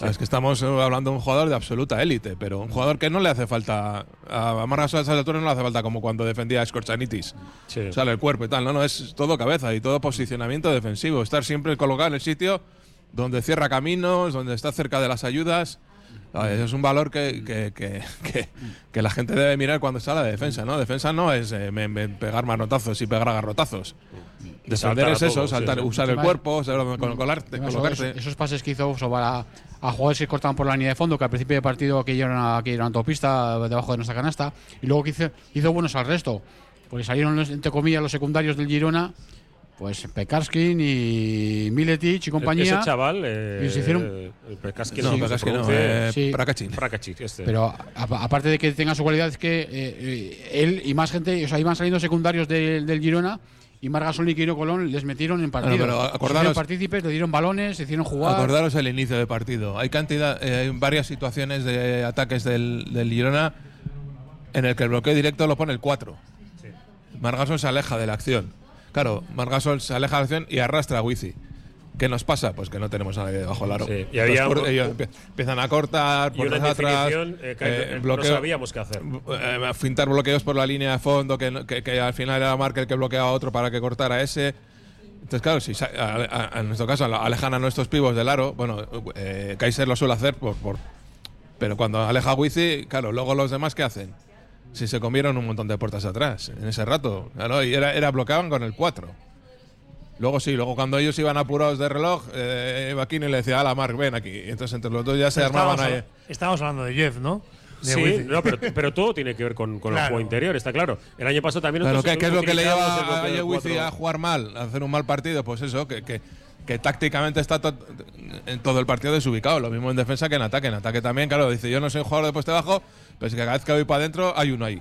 Es que estamos eh, hablando de un jugador de absoluta élite, pero un jugador que no le hace falta. A Margasol a esas alturas no le hace falta como cuando defendía a Scorchanitis. Sí. Sale el cuerpo y tal. No, no, es todo cabeza y todo posicionamiento defensivo. Estar siempre colocado en el sitio donde cierra caminos, donde está cerca de las ayudas. Es un valor que, que, que, que- que la gente debe mirar cuando está la defensa, ¿no? Defensa no es eh, me- me- pegar manotazos y pegar agarrotazos. A es eso, sí, saltar, sí. usar el cuerpo, saber dónde col- colarte, colocarte. esos, esos pases que hizo eso para a jugadores que cortaban por la línea de fondo, que al principio del partido que iban a, que autopista debajo de nuestra canasta, y luego que hizo, hizo buenos al resto, porque salieron los- entre comillas los secundarios del Girona, pues Pekarskin y Miletic y compañía. Ese chaval. Eh, y se hicieron- el Pekaski No, que no, eh, Sí. Prakachin. Prakacic, este. Pero a- aparte de que tenga su cualidad, es que eh, eh, él y más gente, o sea, iban saliendo secundarios del, del Girona y Margasol y Quiro Colón les metieron en partido. Bueno, pero Se acordaros- hicieron partícipes, le dieron balones, se hicieron jugar. Acordaros el inicio del partido. Hay cantidad, eh, hay varias situaciones de ataques del, del Girona en el que el bloqueo directo lo pone el 4. Margasol se aleja de la acción. Claro, Margasol se aleja de la acción y arrastra a Wizi. ¿Qué nos pasa? Pues que no tenemos a nadie debajo del aro. Sí, y había un- ellos empiezan a cortar, por atrás, eh, eh, no- sabíamos qué hacer. eh, fintar bloqueos por la línea de fondo, que, no- que- que al final era Mark el que bloqueaba a otro para que cortara ese. Entonces, claro, si sa- a- a- en nuestro caso alejan a nuestros pibos del aro, bueno, eh, Kaiser lo suele hacer, por, por- pero cuando aleja a Wizi, claro, luego los demás, ¿qué hacen? Si se comieron un montón de puertas atrás en ese rato, claro, y era, era bloqueaban con el 4. Luego sí, luego cuando ellos iban apurados de reloj, eh, Bakini le decía, ala Mark, ven aquí. Y entonces entre los dos ya se armaban ahí. estábamos hablando de Jeff, ¿no? De Sí, no, pero, pero todo tiene que ver con, con el juego interior, está claro. El año pasado también Claro, ¿qué, qué es lo que le lleva a cuatro. a jugar mal, a hacer un mal partido? Pues eso, que, que, que tácticamente está to- en todo el partido desubicado. Lo mismo en defensa que en ataque. En ataque también, claro, dice yo no soy un jugador de poste bajo, pero es que cada vez que voy para adentro hay uno ahí.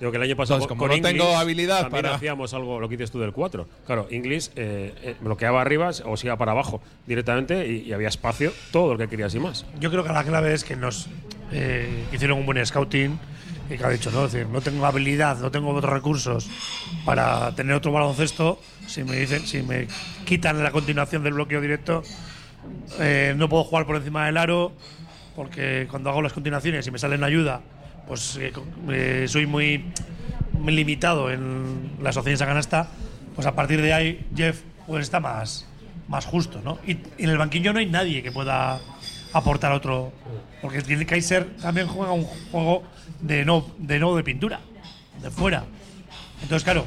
Digo que el año pasado Entonces, como con no tengo Inglis habilidad también para- hacíamos algo, lo que dices tú del 4. Claro, Inglis eh, eh, bloqueaba arriba o se iba para abajo directamente y, y había espacio, todo lo que querías y más. Yo creo que la clave es que nos eh, hicieron un buen scouting, y que ha dicho, ¿no? Es decir, no tengo habilidad, no tengo otros recursos para tener otro baloncesto. Si me dicen, si me quitan la continuación del bloqueo directo, eh, no puedo jugar por encima del aro, porque cuando hago las continuaciones y me salen ayuda, pues eh, eh, soy muy, muy limitado en las opciones a canasta. Pues a partir de ahí, Jeff pues está más, más justo, ¿no? Y, en el banquillo no hay nadie que pueda aportar otro. Porque el Kaiser también juega un juego de no de, no de pintura, de fuera. Entonces, claro,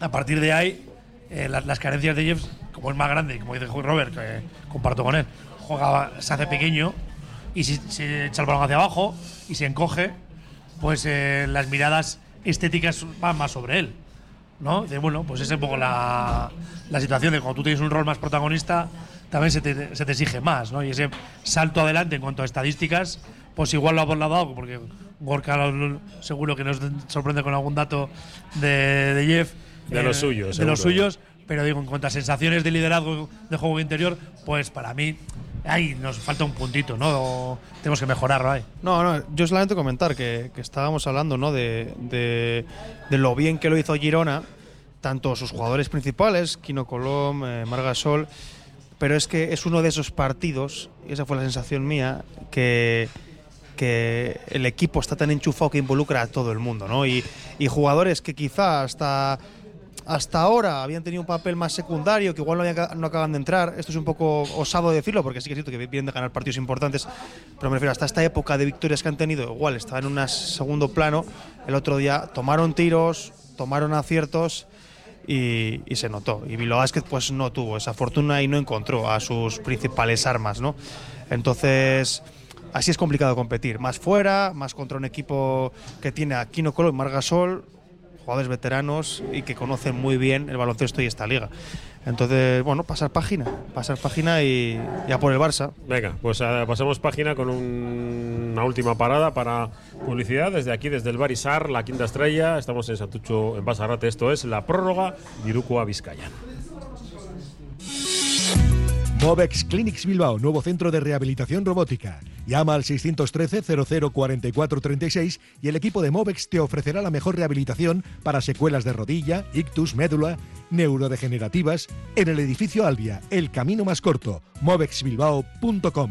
a partir de ahí, eh, las, las carencias de Jeff, como es más grande, como dice Robert, que comparto con él, juega, se hace pequeño y si se echa el balón hacia abajo y se encoge, pues eh, las miradas estéticas van más sobre él. ¿no? Dice, bueno, pues es un poco la, la situación de cuando tú tienes un rol más protagonista, también se te, se te exige más, ¿no? Y ese salto adelante en cuanto a estadísticas, pues igual lo ha dado, porque Gorka seguro que nos sorprende con algún dato de, de Jeff. De los suyos, De seguro. los suyos, pero digo, en cuanto a sensaciones de liderazgo de juego interior, pues para mí, ahí nos falta un puntito, ¿no? Tenemos que mejorarlo ahí. No, no, yo solamente comentar que, estábamos hablando ¿no? de, de- de lo bien que lo hizo Girona, tanto sus jugadores principales, Kino Colom, eh, Margasol, pero es que es uno de esos partidos, y esa fue la sensación mía, que, que el equipo está tan enchufado que involucra a todo el mundo, ¿no? Y, y jugadores que quizá hasta hasta ahora habían tenido un papel más secundario, que igual no, no acaban de entrar. Esto es un poco osado decirlo, porque sí que es cierto que vienen de ganar partidos importantes, pero me refiero hasta esta época de victorias que han tenido, igual estaban en un segundo plano. El otro día tomaron tiros, tomaron aciertos y, se notó. Y Bilbao Basket pues no tuvo esa fortuna y no encontró a sus principales armas, ¿no? Entonces, así es complicado competir. Más fuera, más contra un equipo que tiene a Kino Colo y Margasol, jugadores veteranos y que conocen muy bien el baloncesto y esta liga. Entonces, bueno, pasar página, pasar página y ya por el Barça. Venga, pues eh, pasamos página con un- una última parada para publicidad desde aquí, desde el Barisar, la quinta estrella. Estamos en Santucho, en Basarrate. Esto es la prórroga Iruko Vizcaya. Movex Clinics Bilbao, nuevo centro de rehabilitación robótica. Llama al 613 00 44 36 y el equipo de Movex te ofrecerá la mejor rehabilitación para secuelas de rodilla, ictus, médula, neurodegenerativas en el edificio Albia, el camino más corto, movexbilbao.com.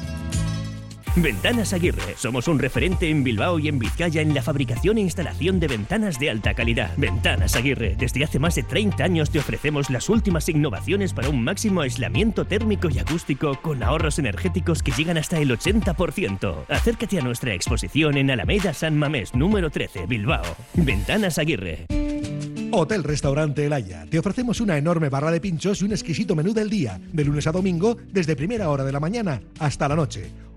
Ventanas Aguirre. Somos un referente en Bilbao y en Vizcaya en la fabricación e instalación de ventanas de alta calidad. Ventanas Aguirre. Desde hace más de 30 años te ofrecemos las últimas innovaciones para un máximo aislamiento térmico y acústico con ahorros energéticos que llegan hasta el 80%. Acércate a nuestra exposición en Alameda San Mamés número 13, Bilbao. Ventanas Aguirre. Hotel Restaurante El. Te ofrecemos una enorme barra de pinchos y un exquisito menú del día, de lunes a domingo, desde primera hora de la mañana hasta la noche.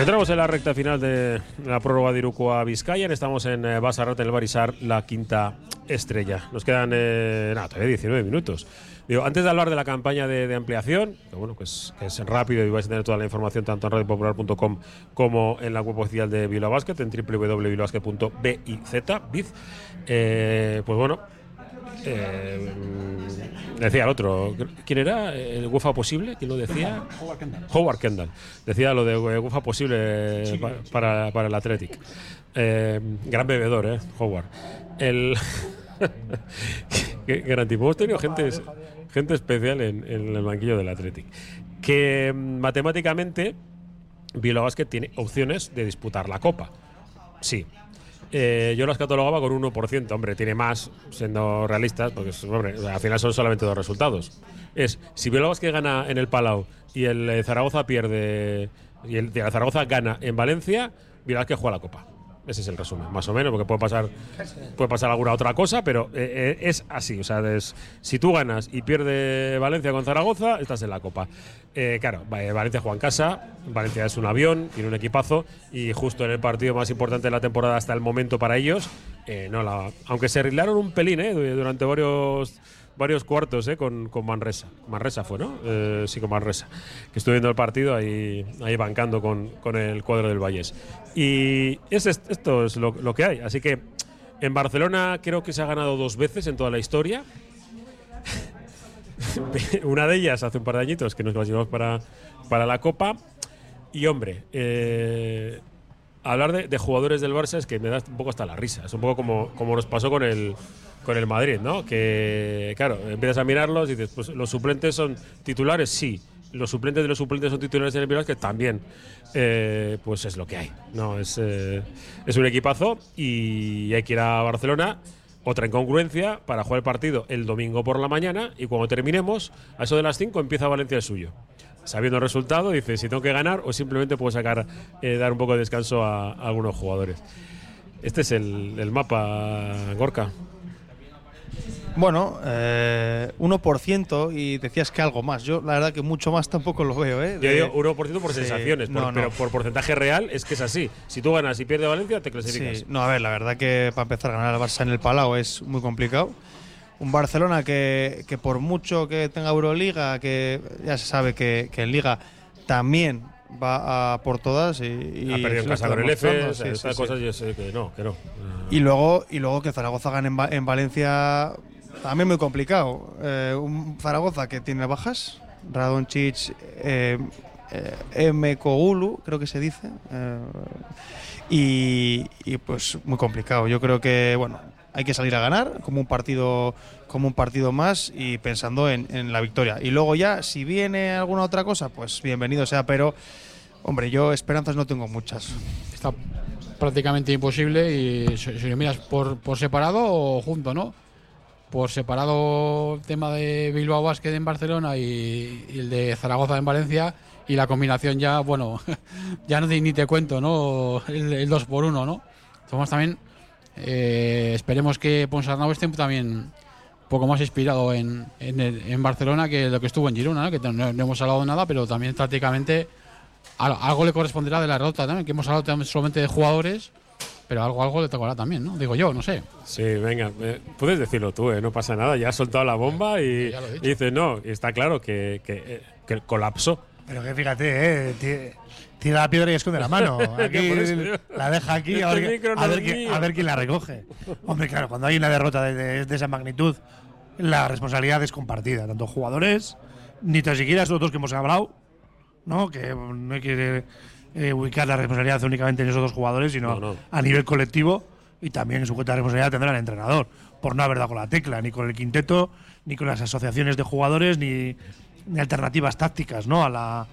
Entramos en la recta final de la prórroga de Iruko a Vizcaya. Estamos en eh, en el Barisar, la quinta estrella. Nos quedan eh, nada, todavía 19 minutos. Digo, antes de hablar de la campaña de, de ampliación, que bueno, que es, que es rápido y vais a tener toda la información tanto en radiopopular.com como en la web oficial de Bilbao Basket, en www.bilbaobasket.biz, biz, eh, pues bueno, eh, decía el otro, ¿quién era? ¿El UEFA posible? ¿Quién lo decía? Howard Kendall. Howard Kendall. Decía lo de UEFA posible Sí. pa- para, para el Athletic. Eh, gran bebedor, ¿eh? Howard. El qué, qué gran tipo. Hemos tenido gente, gente especial en, en el banquillo del Athletic. Que mm, matemáticamente Bilbao Basket tiene opciones de disputar la Copa. Sí. Eh, yo las catalogaba con un 1%. Hombre, tiene más, siendo realistas, porque hombre, al final son solamente dos resultados. Es, si Bilbao Basket gana en el Palau y el eh, Zaragoza pierde, y el, el Zaragoza gana en Valencia, Bilbao Basket juega la Copa. Ese es el resumen, más o menos, porque puede pasar, puede pasar alguna otra cosa, pero eh, eh, es así. O sea, es- si tú ganas y pierde Valencia con Zaragoza, estás en la Copa. Eh, claro, va- Valencia juega en casa, Valencia es un avión, tiene un equipazo, y justo en el partido más importante de la temporada hasta el momento para ellos, no la, aunque se arreglaron un pelín du- durante varios varios cuartos eh, con, con Manresa. Manresa fue, ¿no? Eh, sí, con Manresa. Que estuve viendo el partido ahí, ahí bancando con, con el cuadro del Valles. Y es, est- esto es lo, que hay. Así que en Barcelona creo que se ha ganado dos veces en toda la historia. Una de ellas hace un par de añitos que nos clasificamos para, para la Copa. Y hombre, eh, hablar de, de jugadores del Barça es que me da un poco hasta la risa. Es un poco como, como nos pasó con el, con el Madrid, ¿no? Que, claro, empiezas a mirarlos y dices, pues los suplentes son titulares, sí. Los suplentes de los suplentes son titulares en el Bilbao, que también, eh, pues es lo que hay. No, es, eh, es un equipazo y hay que ir a Barcelona. Otra incongruencia para jugar el partido el domingo por la mañana y cuando terminemos, a eso de las 5 empieza Valencia el suyo sabiendo el resultado, dice si tengo que ganar o simplemente puedo sacar, eh, dar un poco de descanso a, algunos jugadores. Este es el, el mapa, Gorka. Bueno, eh, 1% y decías que algo más. Yo la verdad que mucho más tampoco lo veo, ¿eh? Yo digo 1% por Sí, sensaciones, por- no, no. pero por porcentaje real es que es así. Si tú ganas y pierde Valencia, te clasificas. Sí, no, a ver, la verdad que para empezar a ganar al Barça en el Palau es muy complicado. Un Barcelona que, que por mucho que tenga Euroliga, que ya se sabe que, que en Liga también va a por todas y, y ha perdido en casa con el F, demostrando, o sea, sí, estas sí, sí. cosas yo sé que no, que no. Y luego, y luego que Zaragoza gane en, en Valencia también muy complicado. Eh, un Zaragoza que tiene bajas, Radončić, eh, eh, M. Kogulu, creo que se dice. eh, y, pues muy complicado. Yo creo que, bueno, hay que salir a ganar como un partido como un partido más y pensando en, la victoria. Y luego ya, si viene alguna otra cosa, pues bienvenido sea, pero hombre, yo esperanzas no tengo muchas. Está prácticamente imposible y si lo miras por, por separado o junto, ¿no? Por separado el tema de Bilbao Basket en Barcelona y, y el de Zaragoza en Valencia y la combinación ya, bueno, ya no te- ni te cuento, ¿no? El, el 2 por 1 ¿no? Tomás también, eh, esperemos que Ponsarnau esté también un poco más inspirado en, en, el- en Barcelona que lo que estuvo en Girona, ¿no? que no, no hemos hablado de nada, pero también prácticamente al- algo le corresponderá de la derrota también, que hemos hablado solamente de jugadores, pero algo, algo le tocará también, ¿no? Digo yo, no sé. Sí, venga, eh, puedes decirlo tú, eh, no pasa nada. Ya has soltado la bomba y, y dices, no, y está claro que, que, eh, que colapsó. Pero que fíjate, eh, ti- tira la piedra y esconde la mano. Aquí la deja aquí a Este ver, a, ver a quién la recoge. Hombre, claro, cuando hay una derrota de, de- de esa magnitud, la responsabilidad es compartida, tanto jugadores, ni tan siquiera esos dos que hemos hablado, ¿no? Que no hay que eh, ubicar la responsabilidad únicamente en esos dos jugadores, sino No, no. a nivel colectivo y también en su cuenta de responsabilidad tendrá el entrenador, por no haber dado con la tecla, ni con el quinteto, ni con las asociaciones de jugadores, ni, ni alternativas tácticas ¿no? a, la,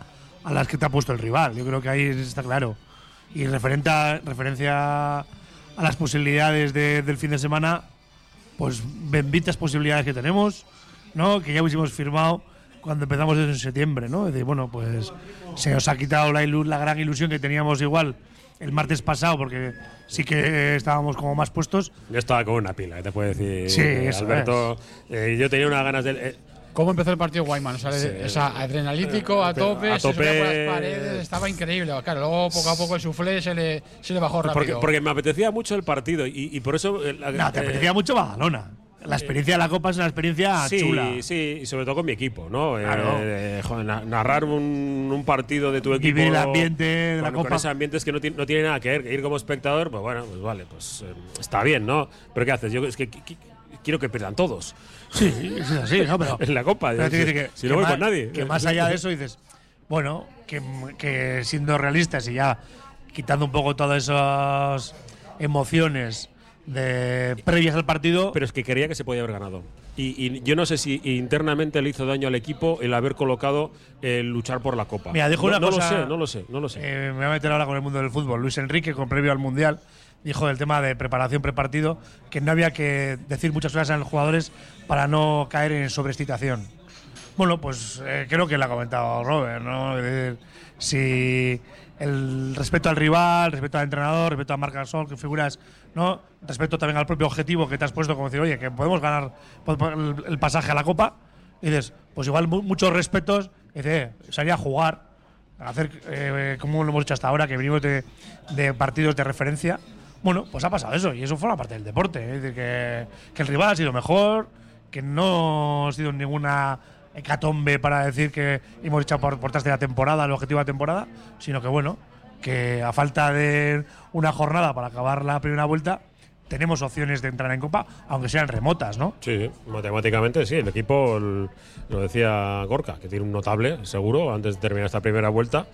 a las que te ha puesto el rival. Yo creo que ahí está claro. Y referente a- referencia a las posibilidades de- del fin de semana, pues benditas posibilidades que tenemos, ¿no? Que ya hubiésemos firmado cuando empezamos desde septiembre, ¿no? Es decir, bueno, pues se nos ha quitado la, ilu- la gran ilusión que teníamos igual el martes pasado, porque sí que estábamos como más puestos. Yo estaba con una pila, te puedo decir. Sí, eh, eso Alberto. eh, yo tenía unas ganas de. eh, ¿Cómo empezó el partido Guayman? O sea, Sí. o sea, adrenalítico, a tope, A se subía por tope. las paredes, estaba increíble. Claro, luego poco a poco el suflé se le, se le bajó rápido. Porque, porque me apetecía mucho el partido y, y por eso. eh, la- No, te eh, apetecía mucho Badalona. La experiencia de la Copa es una experiencia sí, chula. Sí, y sobre todo con mi equipo, ¿no? Eh, Claro. eh, joder, na- narrar un, un partido de tu equipo. Vivir el ambiente de la con, con Copa. ese ambiente es que no, tiene- no tiene nada que ver. Ir como espectador, pues bueno, pues vale, pues eh, está bien, ¿no? Pero ¿qué haces? Yo es que qui- qui- quiero que pierdan todos. Sí, es así, ¿no? Pero, en la Copa. pero que, si no voy más, con nadie. Que más allá de eso dices, bueno, que, que siendo realistas y ya quitando un poco todas esas emociones de previas al partido. Pero es que creía que se podía haber ganado. Y, y yo no sé si internamente le hizo daño al equipo el haber colocado el luchar por la Copa. Mira, dijo no, una no cosa- lo sé, no lo sé, no lo sé. Eh, me voy a meter ahora con el mundo del fútbol. Luis Enrique, con previo al Mundial, dijo del tema de preparación prepartido que no había que decir muchas cosas a los jugadores para no caer en sobreexcitación. Bueno, pues eh, creo que lo ha comentado Robert, ¿no? Si el respeto al rival, respeto al entrenador, respeto a Marc Gasol, que figuras, ¿no? Respeto también al propio objetivo que te has puesto, como decir, oye, que podemos ganar el, pasaje a la Copa. Y dices, pues igual mu- muchos respetos, y dice, eh, a jugar, a hacer eh, como lo hemos hecho hasta ahora, que venimos de, partidos de referencia. Bueno, pues ha pasado eso, y eso forma parte del deporte. ¿eh? Es decir, que, el rival ha sido mejor, que no ha sido ninguna hecatombe para decir que hemos echado por, por detrás de la temporada, el objetivo de la temporada, sino que bueno, que a falta de una jornada para acabar la primera vuelta, tenemos opciones de entrar en Copa, aunque sean remotas, ¿no? Sí, matemáticamente sí. El equipo, lo decía Gorka, que tiene un notable, seguro, antes de terminar esta primera vuelta.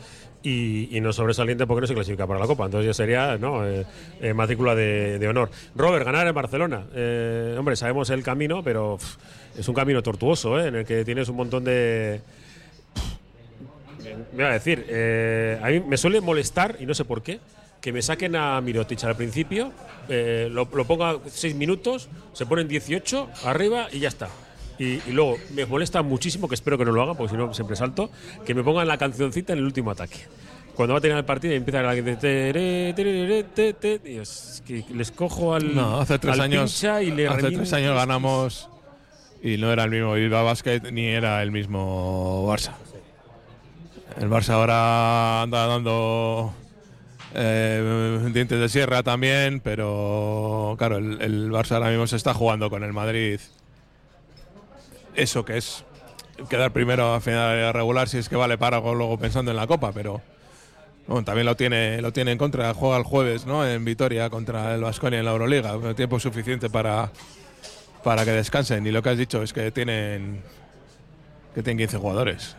Y, no sobresaliente porque no se clasifica para la Copa. Entonces ya sería. Eh, eh, matrícula de, honor. Robert, ganar en Barcelona. Eh, hombre, sabemos el camino, pero es un camino tortuoso, en el que tienes un montón de. Me voy a decir, eh, a mí me suele molestar, y no sé por qué, que me saquen a Mirotic al principio, eh, lo, lo ponga 6 minutos, se ponen 18 arriba y ya está. Y, y luego me molesta muchísimo, que espero que no lo hagan, porque si no siempre salto, que me pongan la cancioncita en el último ataque. Cuando va a terminar el partido y empieza la que es que les cojo al, No, hace tres al años. y le hace tres años ganamos y no era el mismo Bilbao Basket ni era el mismo Barça. El Barça ahora anda dando eh, dientes de sierra también, pero claro, el, Barça ahora mismo se está jugando con el Madrid. Eso que es quedar primero a final regular si es que vale para luego pensando en la Copa, pero también lo tiene, lo tiene en contra. Juega el jueves, ¿no? En Vitoria contra el Vasconia en la Euroliga. Tiempo suficiente para, para que descansen. Y lo que has dicho es que tienen que tienen 15 jugadores.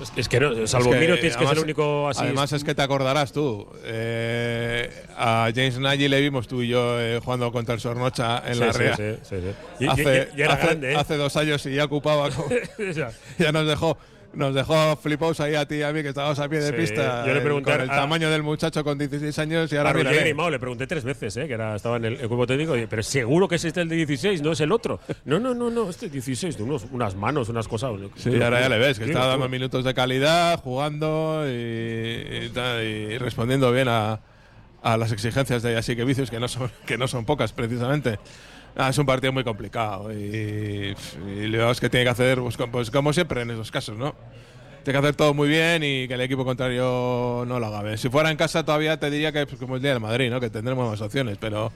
Es, es que no, salvo Es que, Mirotic, que es además- el único así. Además es que te acordarás tú. eh, a James Nagy le vimos tú y yo eh, jugando contra el Sornocha en Sí, la sí, Rea. sí, sí, sí. Y- Hace, y- y era hace- grande, ¿eh? hace dos años y ya ocupaba. como- Ya. ya nos dejó. Nos dejó flipados ahí a ti y a mí que estábamos a pie de Sí, pista. yo le pregunté con el a- tamaño del muchacho con 16 años y ahora le pregunté tres veces, ¿eh? que era, estaba en el, el cuerpo técnico, y, pero seguro que es este el de 16, no es el otro. No, no, no, no, este 16, de unos, unas manos, unas cosas. Sí, y ahora ya le ves, que está dando minutos de calidad, jugando y, y y respondiendo bien a, a las exigencias de Así que Vicios, que no son, que no son pocas precisamente. Ah, es un partido muy complicado y, y lo que tiene que hacer, pues, como- pues, como siempre en esos casos, ¿no? Tiene que hacer todo muy bien y que el equipo contrario no lo haga bien. Si fuera en casa todavía te diría que pues, como el día del Madrid, ¿no? Que tendremos más opciones, pero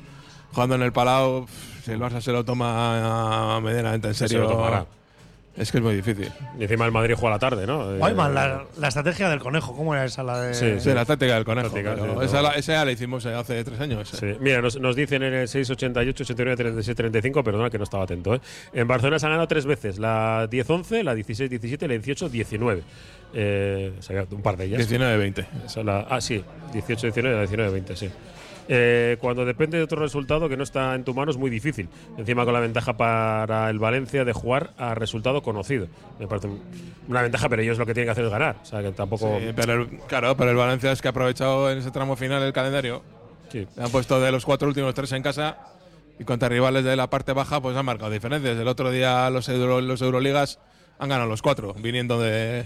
jugando en el Palau, si el Barça se lo toma medianamente en Se serio, lo tomará. Es que es muy difícil. Y encima el Madrid juega a la tarde, ¿no? Eh, Guayman, la, la estrategia del conejo, ¿cómo era esa? La de. Sí, Sí, la táctica del conejo. Táctica, pero sí, esa, la, esa ya la hicimos eh, hace tres años. Sí. Mira, nos, nos dicen en el 688, 89, 36, 35, perdona que no estaba atento. ¿eh? En Barcelona se han ganado tres veces, la 10-11, la 16-17 y la 18-19. Eh, un par de ellas. 19-20. Esa es la- ah, sí, 18-19 y la 19-20, sí. Eh, cuando depende de otro resultado que no está en tu mano es muy difícil. Encima con la ventaja para el Valencia de jugar a resultado conocido. Me parece un- una ventaja, pero ellos lo que tienen que hacer es ganar. O sea, que tampoco... Sí, pero el- claro, pero el Valencia es que ha aprovechado en ese tramo final el calendario. Sí. Han puesto de los cuatro últimos tres en casa y contra rivales de la parte baja pues han marcado diferencias. El otro día los, Euro- los Euroligas han ganado los cuatro, viniendo de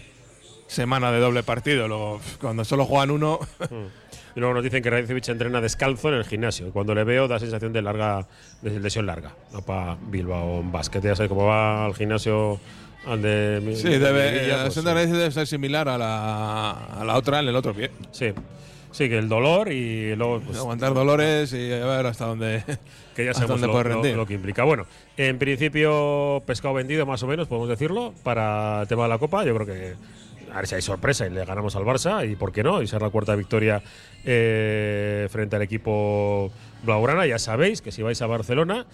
semana de doble partido. Luego, cuando solo juegan uno, Y luego nos dicen que Radicevic entrena descalzo en el gimnasio. Cuando le veo da sensación de larga, de lesión larga. No para Bilbao Basket. Ya sabes cómo va al gimnasio al de Sí, de debe, la pues, lesión de raíz debe ser similar a la, a la otra en el otro pie. Sí. Sí, que el dolor y luego pues, Aguantar dolores y a ver hasta dónde, que ya sabemos dónde lo, puede lo- rendir. lo que implica. Bueno, en principio pescado vendido más o menos, podemos decirlo, para el tema de la Copa. Yo creo que a ver si hay sorpresa y le ganamos al Barça y por qué no, y ser la cuarta victoria eh, frente al equipo blaugrana. Ya sabéis que si vais a Barcelona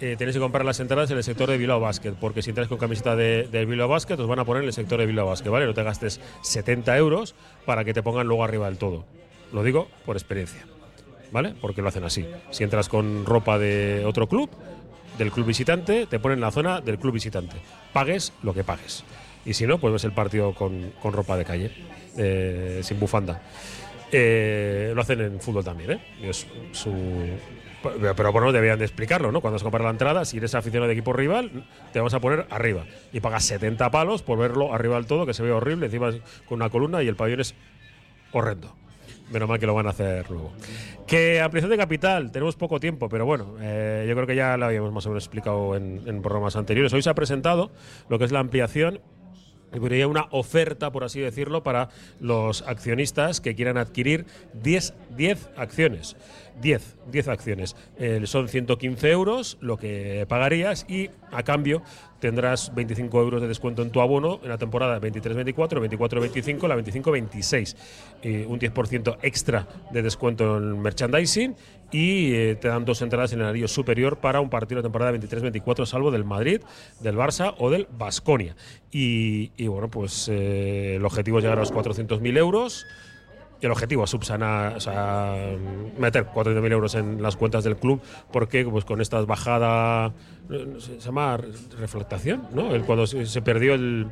eh, tenéis que comprar las entradas en el sector de Bilbao Basket, porque si entráis con camiseta de, de Bilbao Basket os van a poner en el sector de Bilbao Basket, ¿vale? No te gastes 70 euros para que te pongan luego arriba del todo. Lo digo por experiencia. ¿vale? Porque lo hacen así. Si entras con ropa de otro club, del club visitante, te ponen en la zona del club visitante. Pagues lo que pagues. Y si no, pues ves el partido con, con ropa de calle, eh, sin bufanda. Eh, lo hacen en fútbol también, ¿eh? Es su. Pero bueno, deberían de explicarlo, ¿no? Cuando se compra la entrada, si eres aficionado de equipo rival, te vamos a poner arriba. Y pagas 70 palos por verlo arriba del todo, que se ve horrible, encima con una columna y el pabellón es horrendo. Menos mal que lo van a hacer luego. Que ampliación de capital, tenemos poco tiempo, pero bueno, eh, yo creo que ya lo habíamos más o menos explicado en programas anteriores. Hoy se ha presentado lo que es la ampliación una oferta, por así decirlo, para los accionistas que quieran adquirir 10, 10 acciones. 10, 10 acciones. Son 115 euros lo que pagarías y a cambio tendrás 25 euros de descuento en tu abono en la temporada 23-24, 24-25, la 25-26. Eh, un 10% extra de descuento en merchandising y eh, te dan dos entradas en el anillo superior para un partido de temporada 23-24, salvo del Madrid, del Barça o del Basconia. Y, y bueno, pues eh, el objetivo es llegar a los 400.000 euros. El objetivo es subsanar, o sea, meter 400.000 euros en las cuentas del club, porque pues con esta bajada, se llama re- reflectación, ¿no? El, cuando se, perdió el,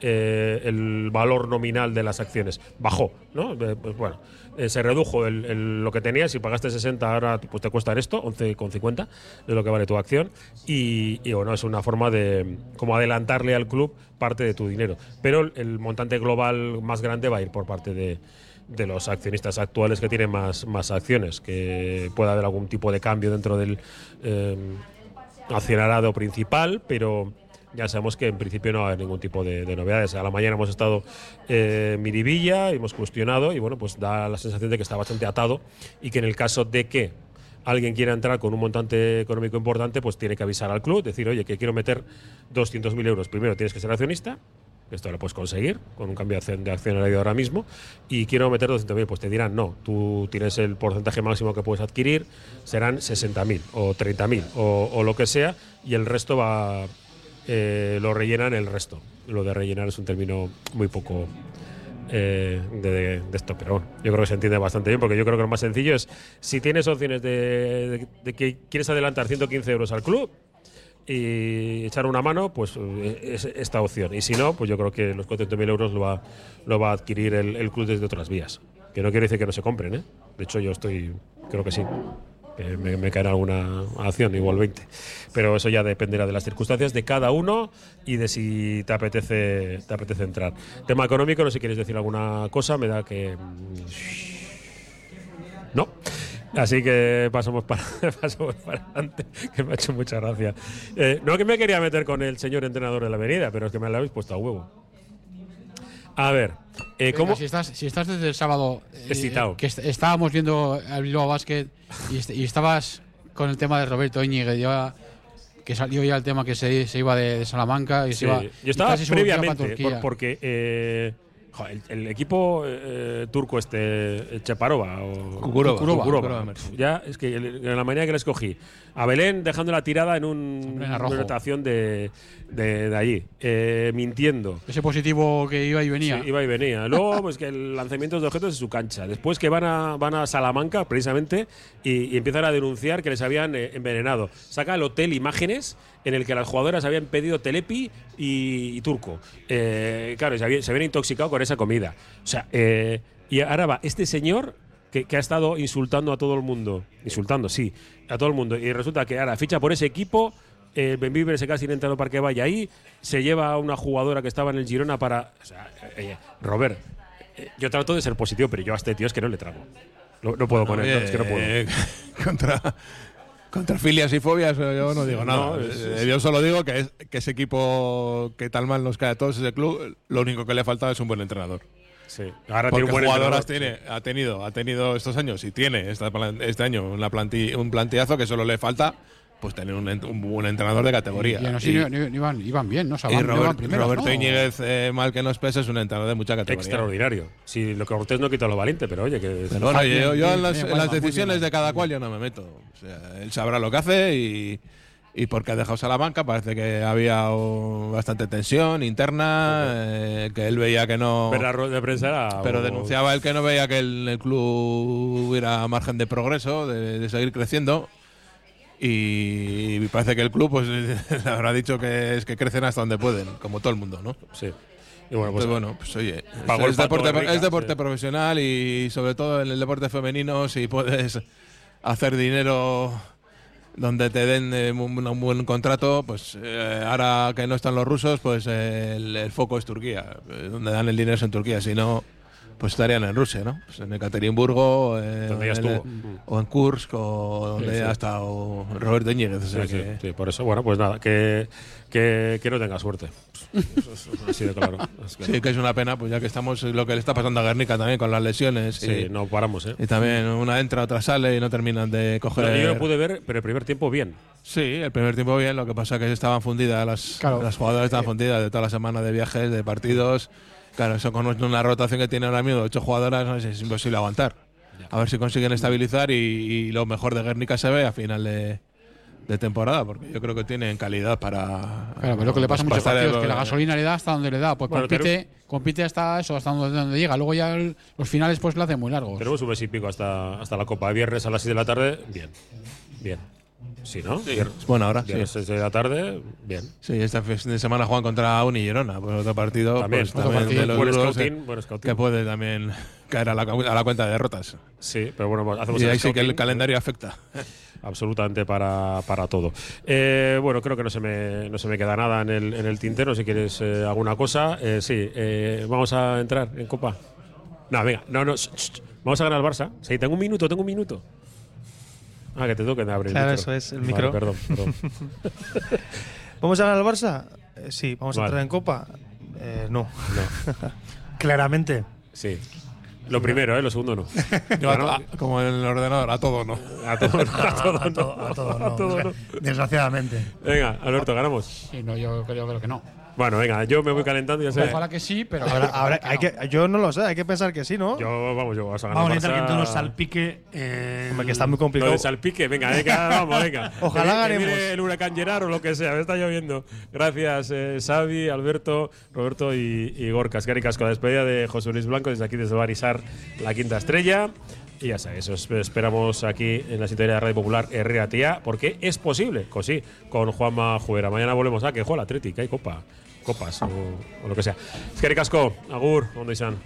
eh, el valor nominal de las acciones, bajó, ¿no? Eh, pues bueno, eh, se redujo lo que tenías, si pagaste 60, ahora pues te cuesta esto, 11,50 de lo que vale tu acción, y, y, bueno, es una forma de como adelantarle al club parte de tu dinero. Pero el montante global más grande va a ir por parte de de los accionistas actuales que tienen más, más acciones, que pueda haber algún tipo de cambio dentro del eh, accionarado principal, pero ya sabemos que en principio no va a haber ningún tipo de, de novedades. A la mañana hemos estado eh, Miribilla, hemos cuestionado y bueno, pues da la sensación de que está bastante atado y que en el caso de que alguien quiera entrar con un montante económico importante, pues tiene que avisar al club, decir, oye, que quiero meter 200.000 euros. Primero tienes que ser accionista, esto lo puedes conseguir con un cambio de accionario ahora mismo. Y quiero meter 200.000, pues te dirán, no, tú tienes el porcentaje máximo que puedes adquirir, serán 60.000 o 30.000 o, lo que sea, y el resto va eh, lo rellenan el resto. Lo de rellenar es un término muy poco eh, de, esto, pero bueno, yo creo que se entiende bastante bien, porque yo creo que lo más sencillo es, si tienes opciones de- de que quieres adelantar 115 euros al club, y echar una mano, pues eh, es esta opción. Y si no, pues yo creo que los 400.000 euros lo va, lo va a adquirir el, el club desde otras vías. Que no quiere decir que no se compren, ¿eh? De hecho, yo estoy, creo que sí. Me, me caerá alguna acción, igual 20. Pero eso ya dependerá de las circunstancias de cada uno y de si te apetece, te apetece entrar. Tema económico, no sé si quieres decir alguna cosa, me da que. mm, No. Así que pasamos para, pasamos para adelante, que me ha hecho mucha gracia. Eh, no que me quería meter con el señor entrenador de la avenida, pero es que me lo habéis puesto a huevo. A ver, eh, Venga, ¿cómo? Si estás, si estás desde el sábado. eh, Excitado. Que est- estábamos viendo el Bilbao Basket y, est- y estabas con el tema de Roberto Íñiguez. ya- que salió ya el tema que se, se iba de, de Salamanca y Sí, se iba. yo y estaba para previamente, por- porque eh, el, el equipo eh, turco este, el Cheparova o Kukurova. Kukurova, ya es que en la mañana que le escogí a Belén dejando la tirada en un, una rojo. anotación de, de, de allí, eh, mintiendo. Ese positivo que iba y venía. Sí, iba y venía. Luego, pues que el lanzamiento de objetos en su cancha. Después que van a, van a Salamanca, precisamente, y, y empiezan a denunciar que les habían eh, envenenado. Saca el hotel imágenes en el que las jugadoras habían pedido telepi y, y turco. Eh, claro, se habían, se habían intoxicado con esa comida. O sea, eh, y ahora va este señor que, que ha estado insultando a todo el mundo. Insultando, sí, a todo el mundo. Y resulta que ahora ficha por ese equipo. El Benvibre se casi entrado para que vaya ahí. Se lleva a una jugadora que estaba en el Girona para. O sea, eh, Robert, eh, yo trato de ser positivo, pero yo a este tío es que no le trago. No, no puedo con él, no, es que no puedo. Eh, contra, contra filias y fobias eh, yo no digo nada. No, es- Eh, es- Yo solo digo que, es- que ese equipo que tal mal nos cae a todos, ese club, lo único que le falta es un buen entrenador. Sí. Ahora tiene Porque un buen jugadoras tiene, ha tenido, ha tenido estos años y tiene esta este año una planti- un plantillazo que solo le falta pues tener un, un buen entrenador de categoría. Y, Y- no- iban, iban bien, ¿no? O sea, y van- no Robert- van primeros, Roberto ¿no? Íñiguez, eh, mal que nos pese, es un entrenador de mucha categoría. Extraordinario. Si lo que Cortés no quita lo valiente, pero oye, que. Pero bueno, Bien, yo, yo bien, en las, bien, en las decisiones bien. de cada cual yo no me meto. O sea, él sabrá lo que hace y, y porque ha dejado Salamanca parece que había bastante tensión interna, eh, que él veía que no... Pero la rueda de prensa era. Pero o- denunciaba él que no veía que el, el club hubiera margen de progreso, de, de seguir creciendo. Y parece que el club pues le habrá dicho que es que crecen hasta donde pueden, como todo el mundo, ¿no? Sí. Y bueno, pues. Entonces, bueno, pues oye, es, deporte, Guernica, es deporte sí. profesional y sobre todo en el deporte femenino, si puedes hacer dinero donde te den eh, un, buen contrato, pues eh, ahora que no están los rusos, pues el, el foco es Turquía. Eh, donde dan el dinero es en Turquía, si no, pues estarían en Rusia, ¿no? Pues en Ekaterimburgo, eh, Donde ya o en el- estuvo. o en Kursk, o donde Sí, sí. ha estado Roberto Íñiguez. o sea Sí, sí, que- sí, por eso, bueno, pues nada, que, que, que no tenga suerte. Así de claro. Es que Sí, que es una pena, pues ya que estamos lo que le está pasando a Guernica también con las lesiones. Sí, y, no paramos, ¿eh? y también una entra, otra sale y no terminan de coger. No, yo lo pude ver, pero el primer tiempo bien. Sí, el primer tiempo bien, lo que pasa es que estaban fundidas, las, Claro. las jugadoras estaban fundidas de toda la semana de viajes, de partidos. Claro, eso con una rotación que tiene ahora mismo de ocho jugadoras no es, es imposible aguantar. A ver si consiguen estabilizar y, y lo mejor de Guernica se ve a final de, de temporada, porque yo creo que tienen calidad para. Claro, pero lo que le pasa a muchos partidos que la gasolina le da hasta donde le da. Pues Bueno, compite, compite hasta eso, hasta donde, donde llega. Luego ya el- los finales pues lo hacen muy largos. Tenemos un mes y pico hasta, hasta la Copa. Viernes a las 6 de la tarde, bien. Bien. Sí, ¿no? Viernes, Es buena hora, sí. viernes 6 de la tarde, bien. Sí, este fin de semana juegan contra Uni Girona, pues otro partido, También, pues, otro también partido. de los Buen duros, scouting, eh, buen scouting. que puede también caer a la, a la cuenta de derrotas. Sí, pero bueno, pues hacemos Y el ahí sí que el calendario afecta. absolutamente para, para todo. Eh, bueno, creo que no se me, no se me queda nada en el, en el tintero. Si quieres eh, alguna cosa, Eh, sí, eh, vamos a entrar en Copa. No, venga, no, no, sh, sh, vamos a ganar al Barça. Sí, tengo un minuto, tengo un minuto. Ah, que te toquen abrir el Claro, micro. eso es, el Vale, micro. perdón, perdón. ¿Vamos a ganar al Barça? Eh, sí. ¿Vamos Vale. a entrar en Copa? Eh, no. Claramente. Sí. Lo primero, ¿eh? Lo segundo no. Yo a- Bueno, a- como en el ordenador, a todo no. a todo, a todo, A todo, no. a todo, no. A todo no. Desgraciadamente. Venga, Alberto, ganamos. Sí, no, yo creo, creo que no. Bueno, venga, yo me voy calentando y ya sé. Ojalá que sí, pero. Ahora, ahora hay que, yo no lo sé, hay que pensar que sí, ¿no? Yo, vamos, yo vas a ganar. Vamos a intentar que tú nos salpique. eh, Hombre, que está muy Lo complicado. de salpique, venga, venga, vamos, venga. Ojalá ganemos. el huracán Gerard o lo que sea, me está lloviendo. Gracias, eh, Xavi, Alberto, Roberto y, y Gorka. Casco, la despedida de José Luis Blanco desde aquí, desde Barisar, la quinta estrella. Y ya sabéis, os esperamos aquí en la sintonía de Radio Popular Herrera Tía, porque es posible, cosí, con Juanma Juera. Mañana volvemos a que juega Atleti, que hay copa, copas o, lo que sea. Casco, Agur, ¿dónde están?